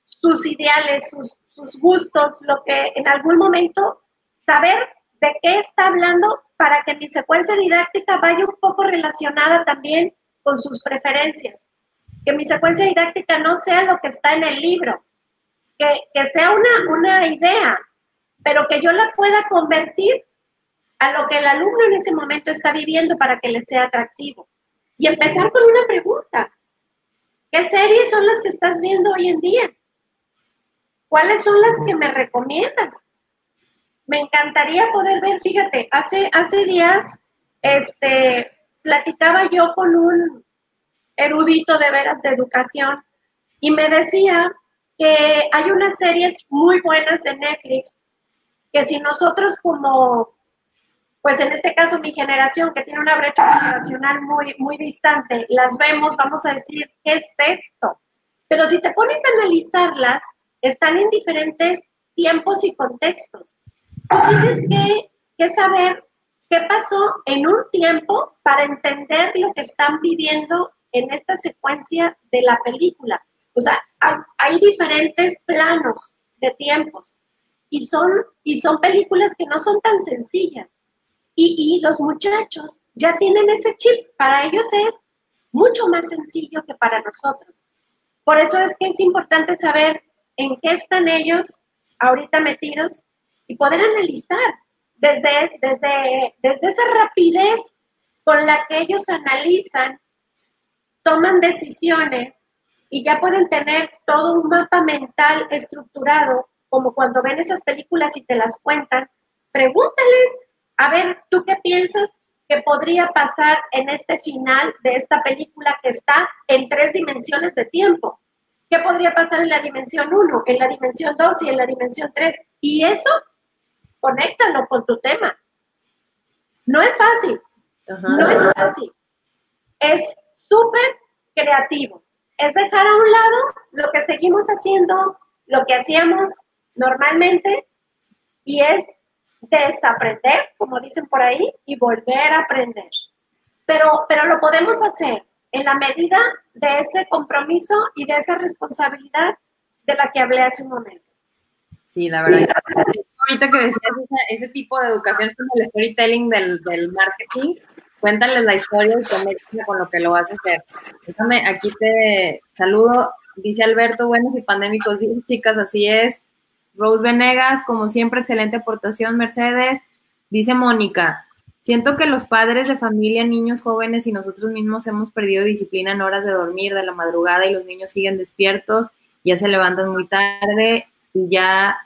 sus ideales, sus, gustos, lo que en algún momento saber de qué está hablando para que mi secuencia didáctica vaya un poco relacionada también con sus preferencias. Que mi secuencia didáctica no sea lo que está en el libro, que, sea una, una idea, pero que yo la pueda convertir a lo que el alumno en ese momento está viviendo para que le sea atractivo. Y empezar con una pregunta. ¿Qué series son las que estás viendo hoy en día? ¿Cuáles son las que me recomiendas? Me encantaría poder ver, fíjate, hace, hace días, este, platicaba yo con un erudito de veras de educación y me decía que hay unas series muy buenas de Netflix que si nosotros como, pues en este caso mi generación que tiene una brecha generacional muy, muy distante, las vemos, vamos a decir, ¿qué es esto? Pero si te pones a analizarlas, están en diferentes tiempos y contextos. Tú tienes que, saber ¿Qué pasó en un tiempo para entender lo que están viviendo en esta secuencia de la película? O sea, hay, diferentes planos de tiempos y son, y son películas que no son tan sencillas. Y, y los muchachos ya tienen ese chip. Para ellos es mucho más sencillo que para nosotros. Por eso es que es importante saber en qué están ellos ahorita metidos y poder analizar desde, desde, desde esa rapidez con la que ellos analizan, toman decisiones y ya pueden tener todo un mapa mental estructurado, como cuando ven esas películas y te las cuentan, pregúntales, a ver, ¿tú qué piensas que podría pasar en este final de esta película que está en tres dimensiones de tiempo? ¿Qué podría pasar en la dimensión 1, en la dimensión 2 y en la dimensión 3? Y eso, conéctalo con tu tema. No es fácil, no es fácil. Es súper creativo. Es dejar a un lado lo que seguimos haciendo, lo que hacíamos normalmente, y es desaprender, como dicen por ahí, y volver a aprender. Pero, pero lo podemos hacer en la medida de ese compromiso y de esa responsabilidad de la que hablé hace un momento. Sí, la verdad. Ahorita que decías ese, tipo de educación es como el storytelling del, del marketing. Cuéntales la historia y conéctame con lo que lo vas a hacer. Déjame, aquí te saludo. Dice Alberto, buenos y pandémicos días, chicas, así es. Rose Venegas, como siempre, excelente aportación, Mercedes. Dice Mónica, Siento que los padres de familia, niños jóvenes y nosotros mismos hemos perdido disciplina en horas de dormir, de la madrugada y los niños siguen despiertos, ya se levantan muy tarde y ya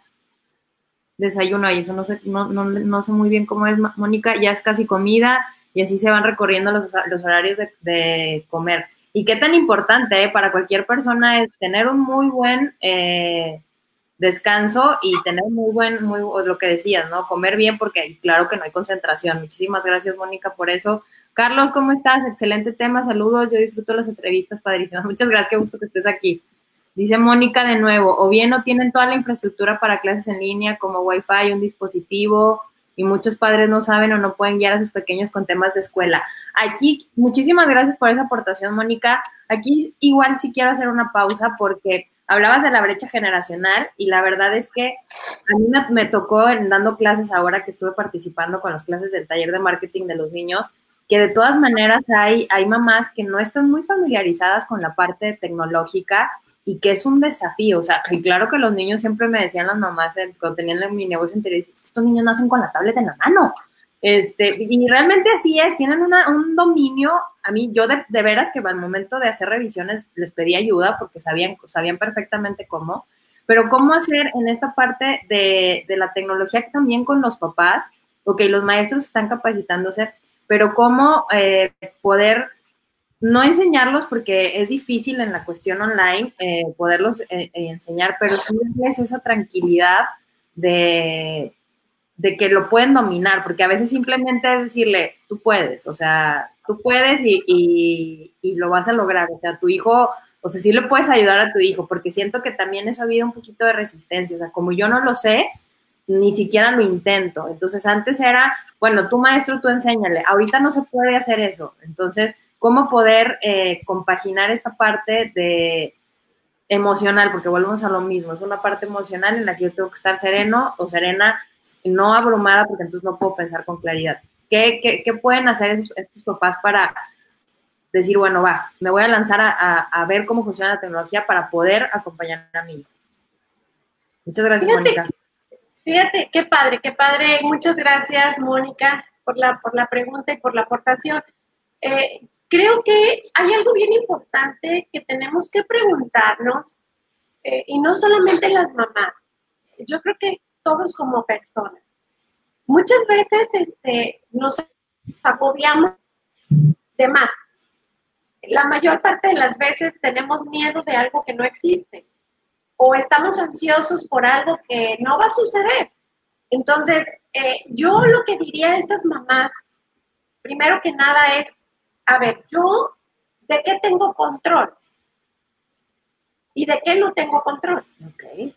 desayuno ahí, eso no sé, no, no, no sé muy bien cómo es, Mónica, ya es casi comida y así se van recorriendo los, los horarios de, de, comer. Y qué tan importante eh, para cualquier persona es tener un muy buen eh, descanso y tener muy buen, muy lo que decías, ¿no? Comer bien porque claro que no hay concentración. Muchísimas gracias, Mónica, por eso. Carlos, ¿cómo estás? Excelente tema, saludos. Yo disfruto las entrevistas padrísimas. Muchas gracias, qué gusto que estés aquí. Dice Mónica de nuevo, o bien no tienen toda la infraestructura para clases en línea como Wi-Fi, un dispositivo, y muchos padres no saben o no pueden guiar a sus pequeños con temas de escuela. Aquí, muchísimas gracias por esa aportación, Mónica. Aquí igual sí quiero hacer una pausa porque hablabas de la brecha generacional y la verdad es que a mí me, tocó en dando clases ahora que estuve participando con las clases del taller de marketing de los niños, que de todas maneras hay, hay mamás que no están muy familiarizadas con la parte tecnológica y que es un desafío. O sea, y claro que los niños siempre me decían las mamás cuando tenían mi negocio interior, estos niños nacen con la tablet en la mano. Este, y realmente así es, tienen un dominio, a mí yo de, veras que al momento de hacer revisiones les pedí ayuda porque sabían, sabían perfectamente cómo, pero cómo hacer en esta parte de, la tecnología también con los papás, ok, los maestros están capacitándose, pero cómo eh, poder no enseñarlos porque es difícil en la cuestión online eh, poderlos eh, enseñar, pero sí es esa tranquilidad de de que lo pueden dominar, porque a veces simplemente es decirle, tú puedes, o sea, tú puedes y, lo vas a lograr, o sea, tu hijo, o sea, sí le puedes ayudar a tu hijo, porque siento que también eso ha habido un poquito de resistencia, o sea, como yo no lo sé, ni siquiera lo intento, entonces antes era, bueno, tu maestro, tú enséñale, ahorita no se puede hacer eso, entonces, ¿cómo poder eh, compaginar esta parte de emocional, porque volvemos a lo mismo, es una parte emocional en la que yo tengo que estar sereno o serena no abrumada porque entonces no puedo pensar con claridad. ¿Qué, qué, pueden hacer estos, papás para decir, bueno, va, me voy a lanzar a, a, ver cómo funciona la tecnología para poder acompañar a mi hijo? Muchas gracias, Mónica. Fíjate, qué padre, qué padre. Muchas gracias, Mónica, por la, por la pregunta y por la aportación. Eh, creo que hay algo bien importante que tenemos que preguntarnos, eh, y no solamente las mamás. Yo creo que todos como personas. Muchas veces este, nos agobiamos de más. La mayor parte de las veces tenemos miedo de algo que no existe o estamos ansiosos por algo que no va a suceder. Entonces, eh, yo lo que diría a esas mamás, primero que nada es, a ver, yo, ¿de qué tengo control? ¿Y de qué no tengo control? Okay.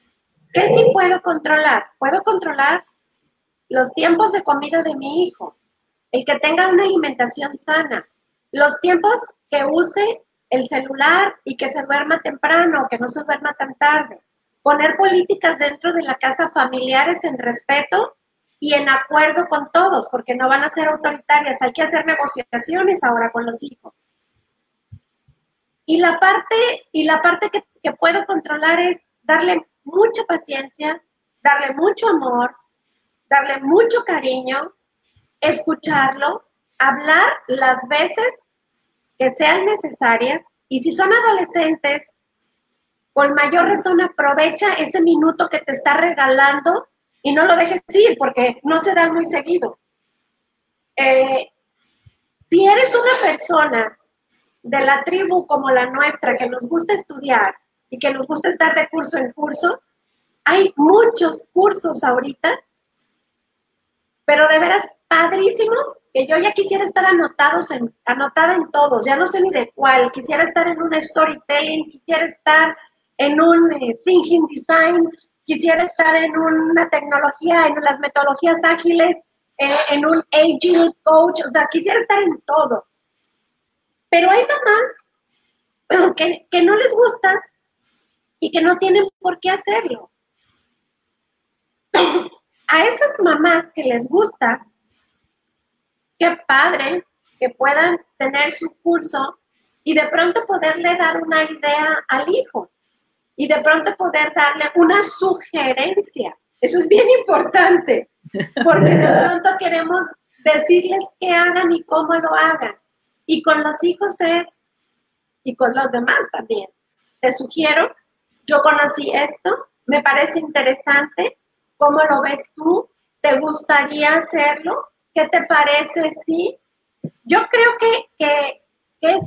¿Qué sí puedo controlar? Puedo controlar los tiempos de comida de mi hijo, el que tenga una alimentación sana, los tiempos que use el celular y que se duerma temprano, que no se duerma tan tarde. Poner políticas dentro de la casa familiares en respeto y en acuerdo con todos, porque no van a ser autoritarias. Hay que hacer negociaciones ahora con los hijos. Y la parte, y la parte que, que puedo controlar es darle mucha paciencia, darle mucho amor, darle mucho cariño, escucharlo, hablar las veces que sean necesarias y si son adolescentes, con mayor razón aprovecha ese minuto que te está regalando y no lo dejes ir porque no se da muy seguido. Eh, si eres una persona de la tribu como la nuestra, que nos gusta estudiar y que nos gusta estar de curso en curso, hay muchos cursos ahorita, pero de veras padrísimos, que yo ya quisiera estar anotados en, anotada en todos, ya no sé ni de cuál, quisiera estar en un storytelling, quisiera estar en un eh, thinking design, quisiera estar en una tecnología, en las metodologías ágiles, eh, en un aging coach, o sea, quisiera estar en todo. Pero hay mamás que, que no les gusta y que no tienen por qué hacerlo. A esas mamás que les gusta, qué padre que puedan tener su curso y de pronto poderle dar una idea al hijo y de pronto poder darle una sugerencia. Eso es bien importante, porque de pronto queremos decirles qué hagan y cómo lo hagan. Y con los hijos es, y con los demás también. Te sugiero, yo conocí esto, me parece interesante, ¿cómo lo ves tú? ¿Te gustaría hacerlo? ¿Qué te parece? Sí. Yo creo que, que,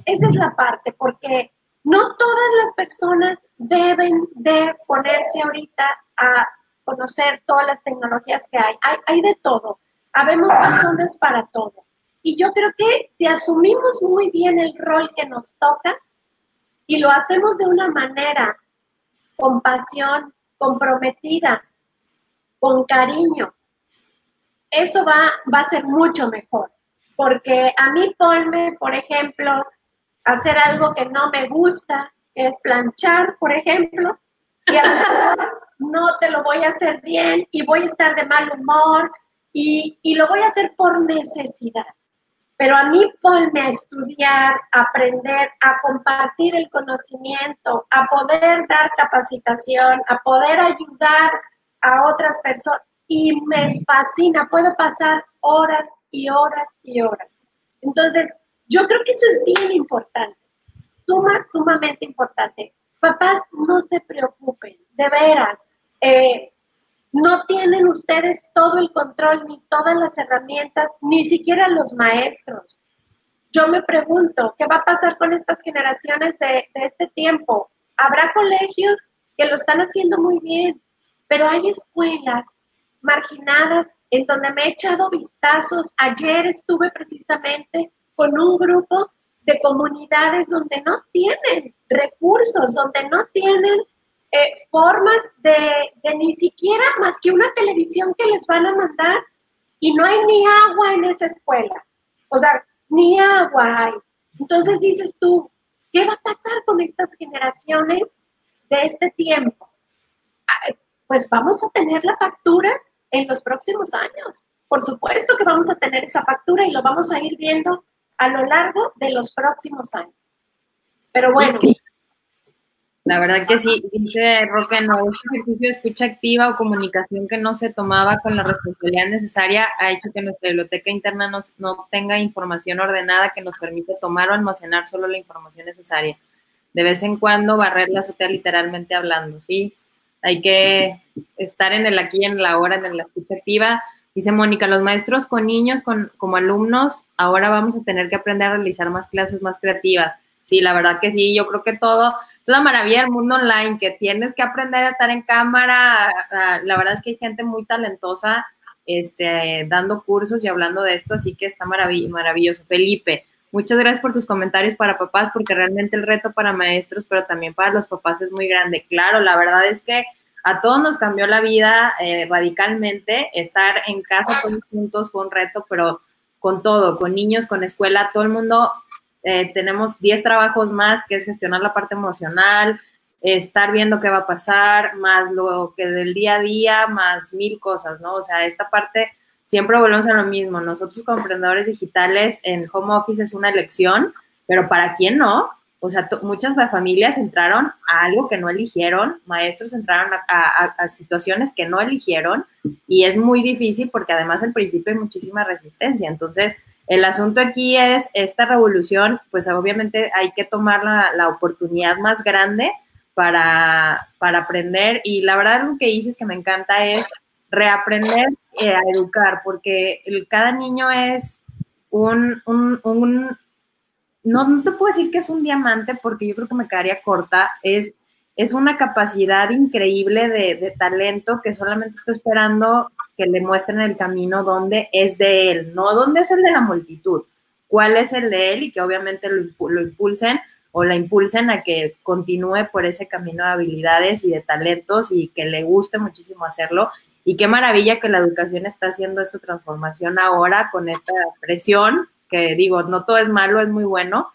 esa es la parte, porque no todas las personas deben de ponerse ahorita a conocer todas las tecnologías que hay. Hay, de todo. Habemos personas para todo. Y yo creo que si asumimos muy bien el rol que nos toca y lo hacemos de una manera con pasión, comprometida, con cariño, eso va, va a ser mucho mejor. Porque a mí ponme, por ejemplo, hacer algo que no me gusta, es planchar, por ejemplo, y a lo mejor no te lo voy a hacer bien y voy a estar de mal humor y, y lo voy a hacer por necesidad. Pero a mí ponme a estudiar, a aprender, a compartir el conocimiento, a poder dar capacitación, a poder ayudar a otras personas. Y me fascina, puedo pasar horas y horas y horas. Entonces, yo creo que eso es bien importante, suma, sumamente importante. Papás, no se preocupen, de veras. Eh, no tienen ustedes todo el control ni todas las herramientas, ni siquiera los maestros. Yo me pregunto, ¿qué va a pasar con estas generaciones de, este tiempo? Habrá colegios que lo están haciendo muy bien, pero hay escuelas marginadas en donde me he echado vistazos. Ayer estuve precisamente con un grupo de comunidades donde no tienen recursos, donde no tienen eh, formas de, ni siquiera más que una televisión que les van a mandar y no hay ni agua en esa escuela. O sea, ni agua hay. Entonces dices tú, ¿qué va a pasar con estas generaciones de este tiempo? Ah, pues vamos a tener la factura en los próximos años. Por supuesto que vamos a tener esa factura y lo vamos a ir viendo a lo largo de los próximos años. Pero bueno. La verdad que sí, dice Roque, no, este ejercicio de escucha activa o comunicación que no se tomaba con la responsabilidad necesaria ha hecho que nuestra biblioteca interna no tenga información ordenada que nos permite tomar o almacenar solo la información necesaria. De vez en cuando barrer la azotea literalmente hablando, ¿sí? Hay que estar en el aquí y en la hora, en la escucha activa Dice Mónica, los maestros con niños, con, como alumnos, ahora vamos a tener que aprender a realizar más clases más creativas. Sí, la verdad que sí, yo creo que todo, la maravilla del mundo online, que tienes que aprender a estar en cámara. La verdad es que hay gente muy talentosa este, dando cursos y hablando de esto, así que está maravilloso. Felipe, muchas gracias por tus comentarios para papás, porque realmente el reto para maestros, pero también para los papás es muy grande. Claro, la verdad es que a todos nos cambió la vida eh, radicalmente. Estar en casa todos juntos fue un reto, pero con todo, con niños, con escuela, todo el mundo eh, tenemos 10 trabajos más, que es gestionar la parte emocional, estar viendo qué va a pasar, más lo que del día a día, más mil cosas, ¿no? O sea, esta parte siempre volvemos a lo mismo. Nosotros como emprendedores digitales en home office es una elección, pero para quién no, o sea, muchas familias entraron a algo que no eligieron, maestros entraron a, situaciones que no eligieron y es muy difícil porque además al principio hay muchísima resistencia. Entonces, el asunto aquí es esta revolución, pues obviamente hay que tomar la, la oportunidad más grande para, para aprender. Y la verdad lo que dices que me encanta es reaprender eh, a educar, porque el, cada niño es un, un, un no, te puedo decir que es un diamante porque yo creo que me quedaría corta, es, es una capacidad increíble de, de, talento que solamente está esperando que le muestren el camino donde es de él, no donde es el de la multitud, cuál es el de él y que obviamente lo, lo impulsen o la impulsen a que continúe por ese camino de habilidades y de talentos y que le guste muchísimo hacerlo. Y qué maravilla que la educación está haciendo esta transformación ahora con esta presión, que digo, no todo es malo, es muy bueno.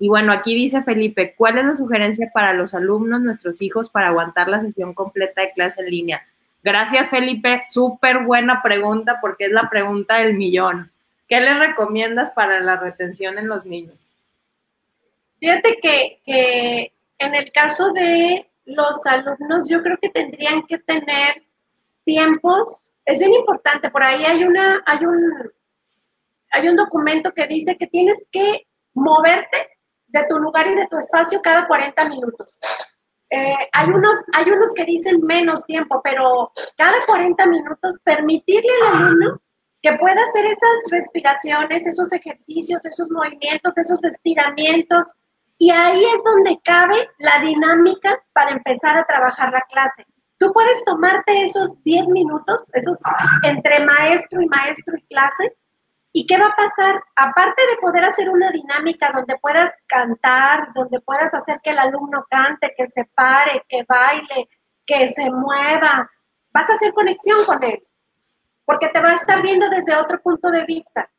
Y bueno, aquí dice Felipe, ¿cuál es la sugerencia para los alumnos, nuestros hijos, para aguantar la sesión completa de clase en línea? Gracias, Felipe. Súper buena pregunta porque es la pregunta del millón. ¿Qué les recomiendas para la retención en los niños? Fíjate que, que en el caso de los alumnos, yo creo que tendrían que tener tiempos. Es bien importante. Por ahí hay una, hay un, hay un documento que dice que tienes que moverte de tu lugar y de tu espacio cada 40 minutos. Eh, hay, unos, hay unos que dicen menos tiempo, pero cada 40 minutos permitirle al alumno que pueda hacer esas respiraciones, esos ejercicios, esos movimientos, esos estiramientos. Y ahí es donde cabe la dinámica para empezar a trabajar la clase. Tú puedes tomarte esos 10 minutos, esos entre maestro y maestro y clase, ¿Y qué va a pasar? Aparte de poder hacer una dinámica donde puedas cantar, donde puedas hacer que el alumno cante, que se pare, que baile, que se mueva, vas a hacer conexión con él, porque te va a estar viendo desde otro punto de vista.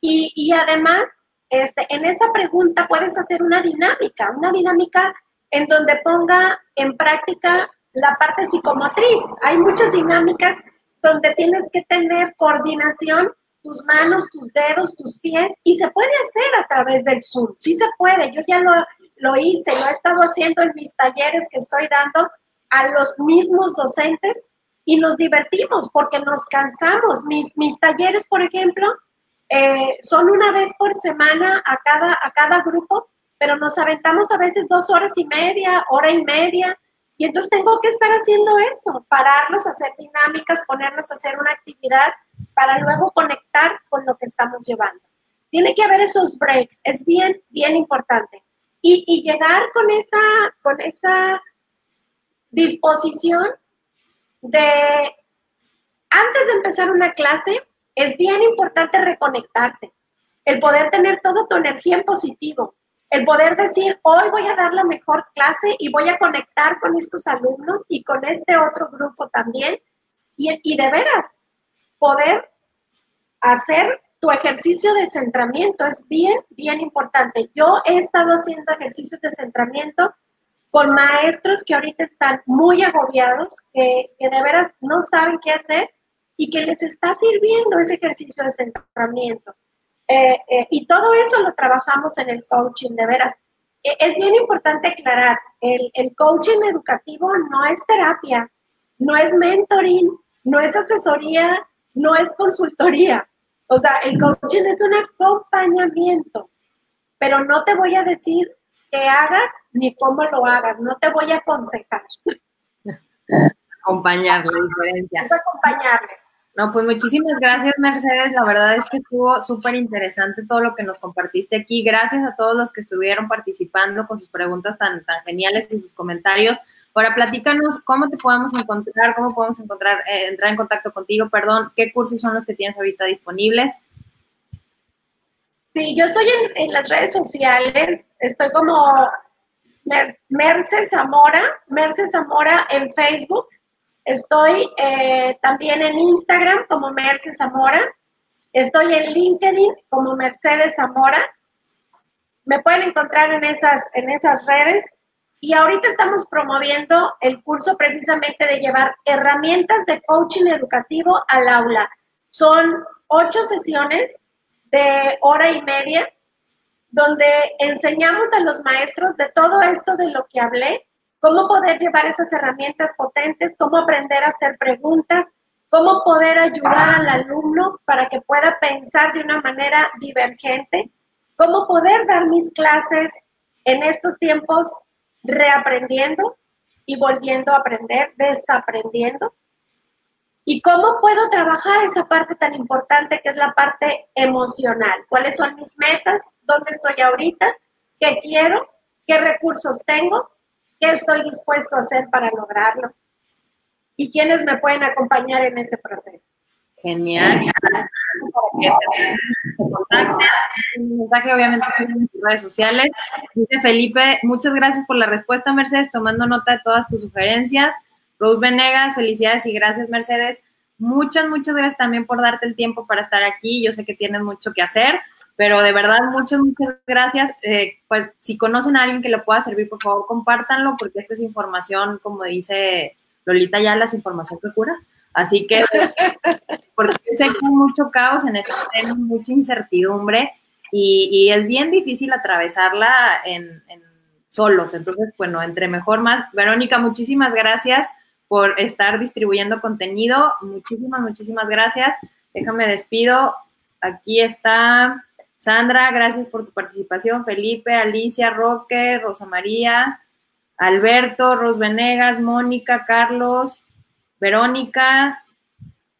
Y, y además, este, en esa pregunta puedes hacer una dinámica, una dinámica en donde ponga en práctica la parte psicomotriz. Hay muchas dinámicas donde tienes que tener coordinación tus manos, tus dedos, tus pies, y se puede hacer a través del Zoom, sí se puede, yo ya lo, lo hice, lo he estado haciendo en mis talleres que estoy dando a los mismos docentes y nos divertimos porque nos cansamos. Mis, mis talleres, por ejemplo, eh, son una vez por semana a cada, a cada grupo, pero nos aventamos a veces dos horas y media, hora y media, y entonces tengo que estar haciendo eso, pararnos, hacer dinámicas, ponernos a hacer una actividad para luego conectar con lo que estamos llevando. Tiene que haber esos breaks, es bien, bien importante. Y, y llegar con esa, con esa disposición de, antes de empezar una clase, es bien importante reconectarte, el poder tener toda tu energía en positivo, el poder decir, hoy voy a dar la mejor clase y voy a conectar con estos alumnos y con este otro grupo también. Y, y de veras, poder hacer tu ejercicio de centramiento es bien, bien importante. Yo he estado haciendo ejercicios de centramiento con maestros que ahorita están muy agobiados, que, que de veras no saben qué hacer y que les está sirviendo ese ejercicio de centramiento. Eh, eh, y todo eso lo trabajamos en el coaching, de veras. E, es bien importante aclarar, el, el coaching educativo no es terapia, no es mentoring, no es asesoría, no es consultoría. O sea, el coaching es un acompañamiento, pero no te voy a decir qué hagas ni cómo lo hagas, no te voy a aconsejar. Acompañarle, diferencia. Es acompañarle. No, pues muchísimas gracias, Mercedes. La verdad es que estuvo súper interesante todo lo que nos compartiste aquí. Gracias a todos los que estuvieron participando con sus preguntas tan, tan geniales y sus comentarios. Ahora, platícanos cómo te podemos encontrar, cómo podemos encontrar, eh, entrar en contacto contigo, perdón, qué cursos son los que tienes ahorita disponibles. Sí, yo estoy en, las redes sociales, estoy como Merce Zamora, Merce Zamora en Facebook, estoy eh, también en Instagram como Merce Zamora, estoy en LinkedIn como Mercedes Zamora, me pueden encontrar en esas, en esas redes. Y ahorita estamos promoviendo el curso precisamente de llevar herramientas de coaching educativo al aula. Son ocho sesiones de hora y media donde enseñamos a los maestros de todo esto de lo que hablé, cómo poder llevar esas herramientas potentes, cómo aprender a hacer preguntas, cómo poder ayudar al alumno para que pueda pensar de una manera divergente, cómo poder dar mis clases en estos tiempos reaprendiendo y volviendo a aprender, desaprendiendo. ¿Y cómo puedo trabajar esa parte tan importante que es la parte emocional? ¿Cuáles son mis metas? ¿Dónde estoy ahorita? ¿Qué quiero? ¿Qué recursos tengo? ¿Qué estoy dispuesto a hacer para lograrlo? ¿Y quiénes me pueden acompañar en ese proceso? Genial. Un mensaje obviamente en tus redes sociales. Dice Felipe, muchas gracias por la respuesta, Mercedes, tomando nota de todas tus sugerencias. Rose Venegas, felicidades y gracias, Mercedes. Muchas, muchas gracias también por darte el tiempo para estar aquí. Yo sé que tienes mucho que hacer, pero de verdad, muchas, muchas gracias. Eh, pues, si conocen a alguien que le pueda servir, por favor, compártanlo, porque esta es información, como dice Lolita ya, la información que cura. Así que, porque sé que hay mucho caos en este tema, mucha incertidumbre, y, es bien difícil atravesarla en, en solos. Entonces, bueno, entre mejor más. Verónica, muchísimas gracias por estar distribuyendo contenido. Muchísimas, muchísimas gracias. Déjame despido. Aquí está Sandra, gracias por tu participación. Felipe, Alicia, Roque, Rosa María, Alberto, Ros Venegas, Mónica, Carlos, Verónica,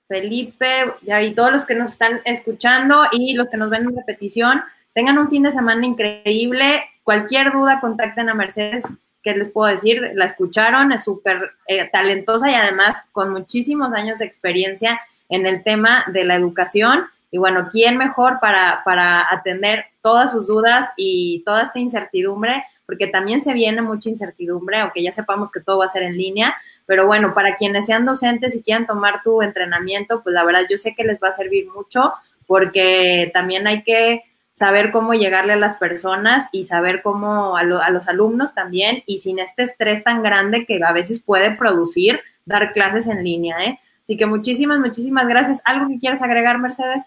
Felipe, y todos los que nos están escuchando y los que nos ven en repetición. Tengan un fin de semana increíble. Cualquier duda, contacten a Mercedes ¿qué les puedo decir? La escucharon, es súper eh, talentosa y además con muchísimos años de experiencia en el tema de la educación. Y bueno, ¿quién mejor para, para atender todas sus dudas y toda esta incertidumbre? Porque también se viene mucha incertidumbre, aunque ya sepamos que todo va a ser en línea. Pero bueno, para quienes sean docentes y quieran tomar tu entrenamiento, pues la verdad yo sé que les va a servir mucho porque también hay que saber cómo llegarle a las personas y saber cómo a, los alumnos también y sin este estrés tan grande que a veces puede producir dar clases en línea. ¿eh? Así que muchísimas, muchísimas gracias. ¿Algo que quieras agregar, Mercedes?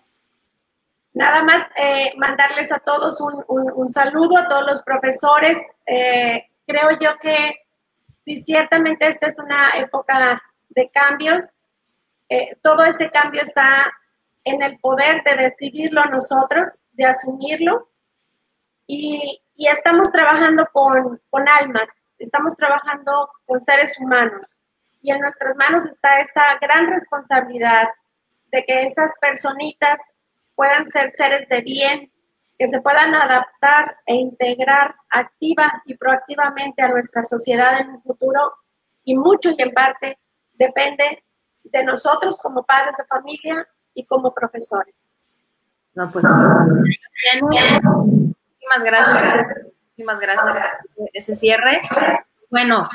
Nada más eh, mandarles a todos un, saludo, a todos los profesores. Eh, creo yo que si ciertamente esta es una época de cambios, eh, todo ese cambio está en el poder de decidirlo nosotros, de asumirlo. Y, estamos trabajando con, con, almas, estamos trabajando con seres humanos. Y en nuestras manos está esta gran responsabilidad de que esas personitas puedan ser seres de bien, que se puedan adaptar e integrar activa y proactivamente a nuestra sociedad en un futuro. Y mucho y en parte depende de nosotros como padres de familia y como profesores. No, pues muchísimas gracias, muchísimas gracias por ese cierre. Bueno,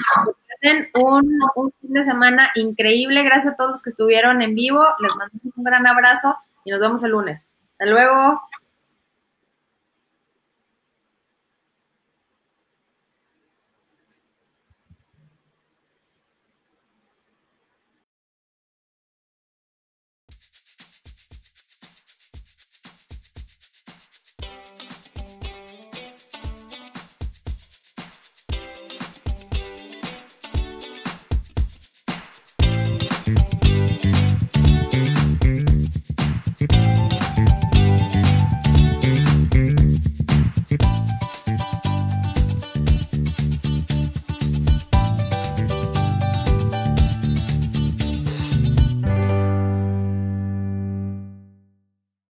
hacen un, un fin de semana increíble. Gracias a todos los que estuvieron en vivo. Les mando un gran abrazo y nos vemos el lunes. Hasta luego.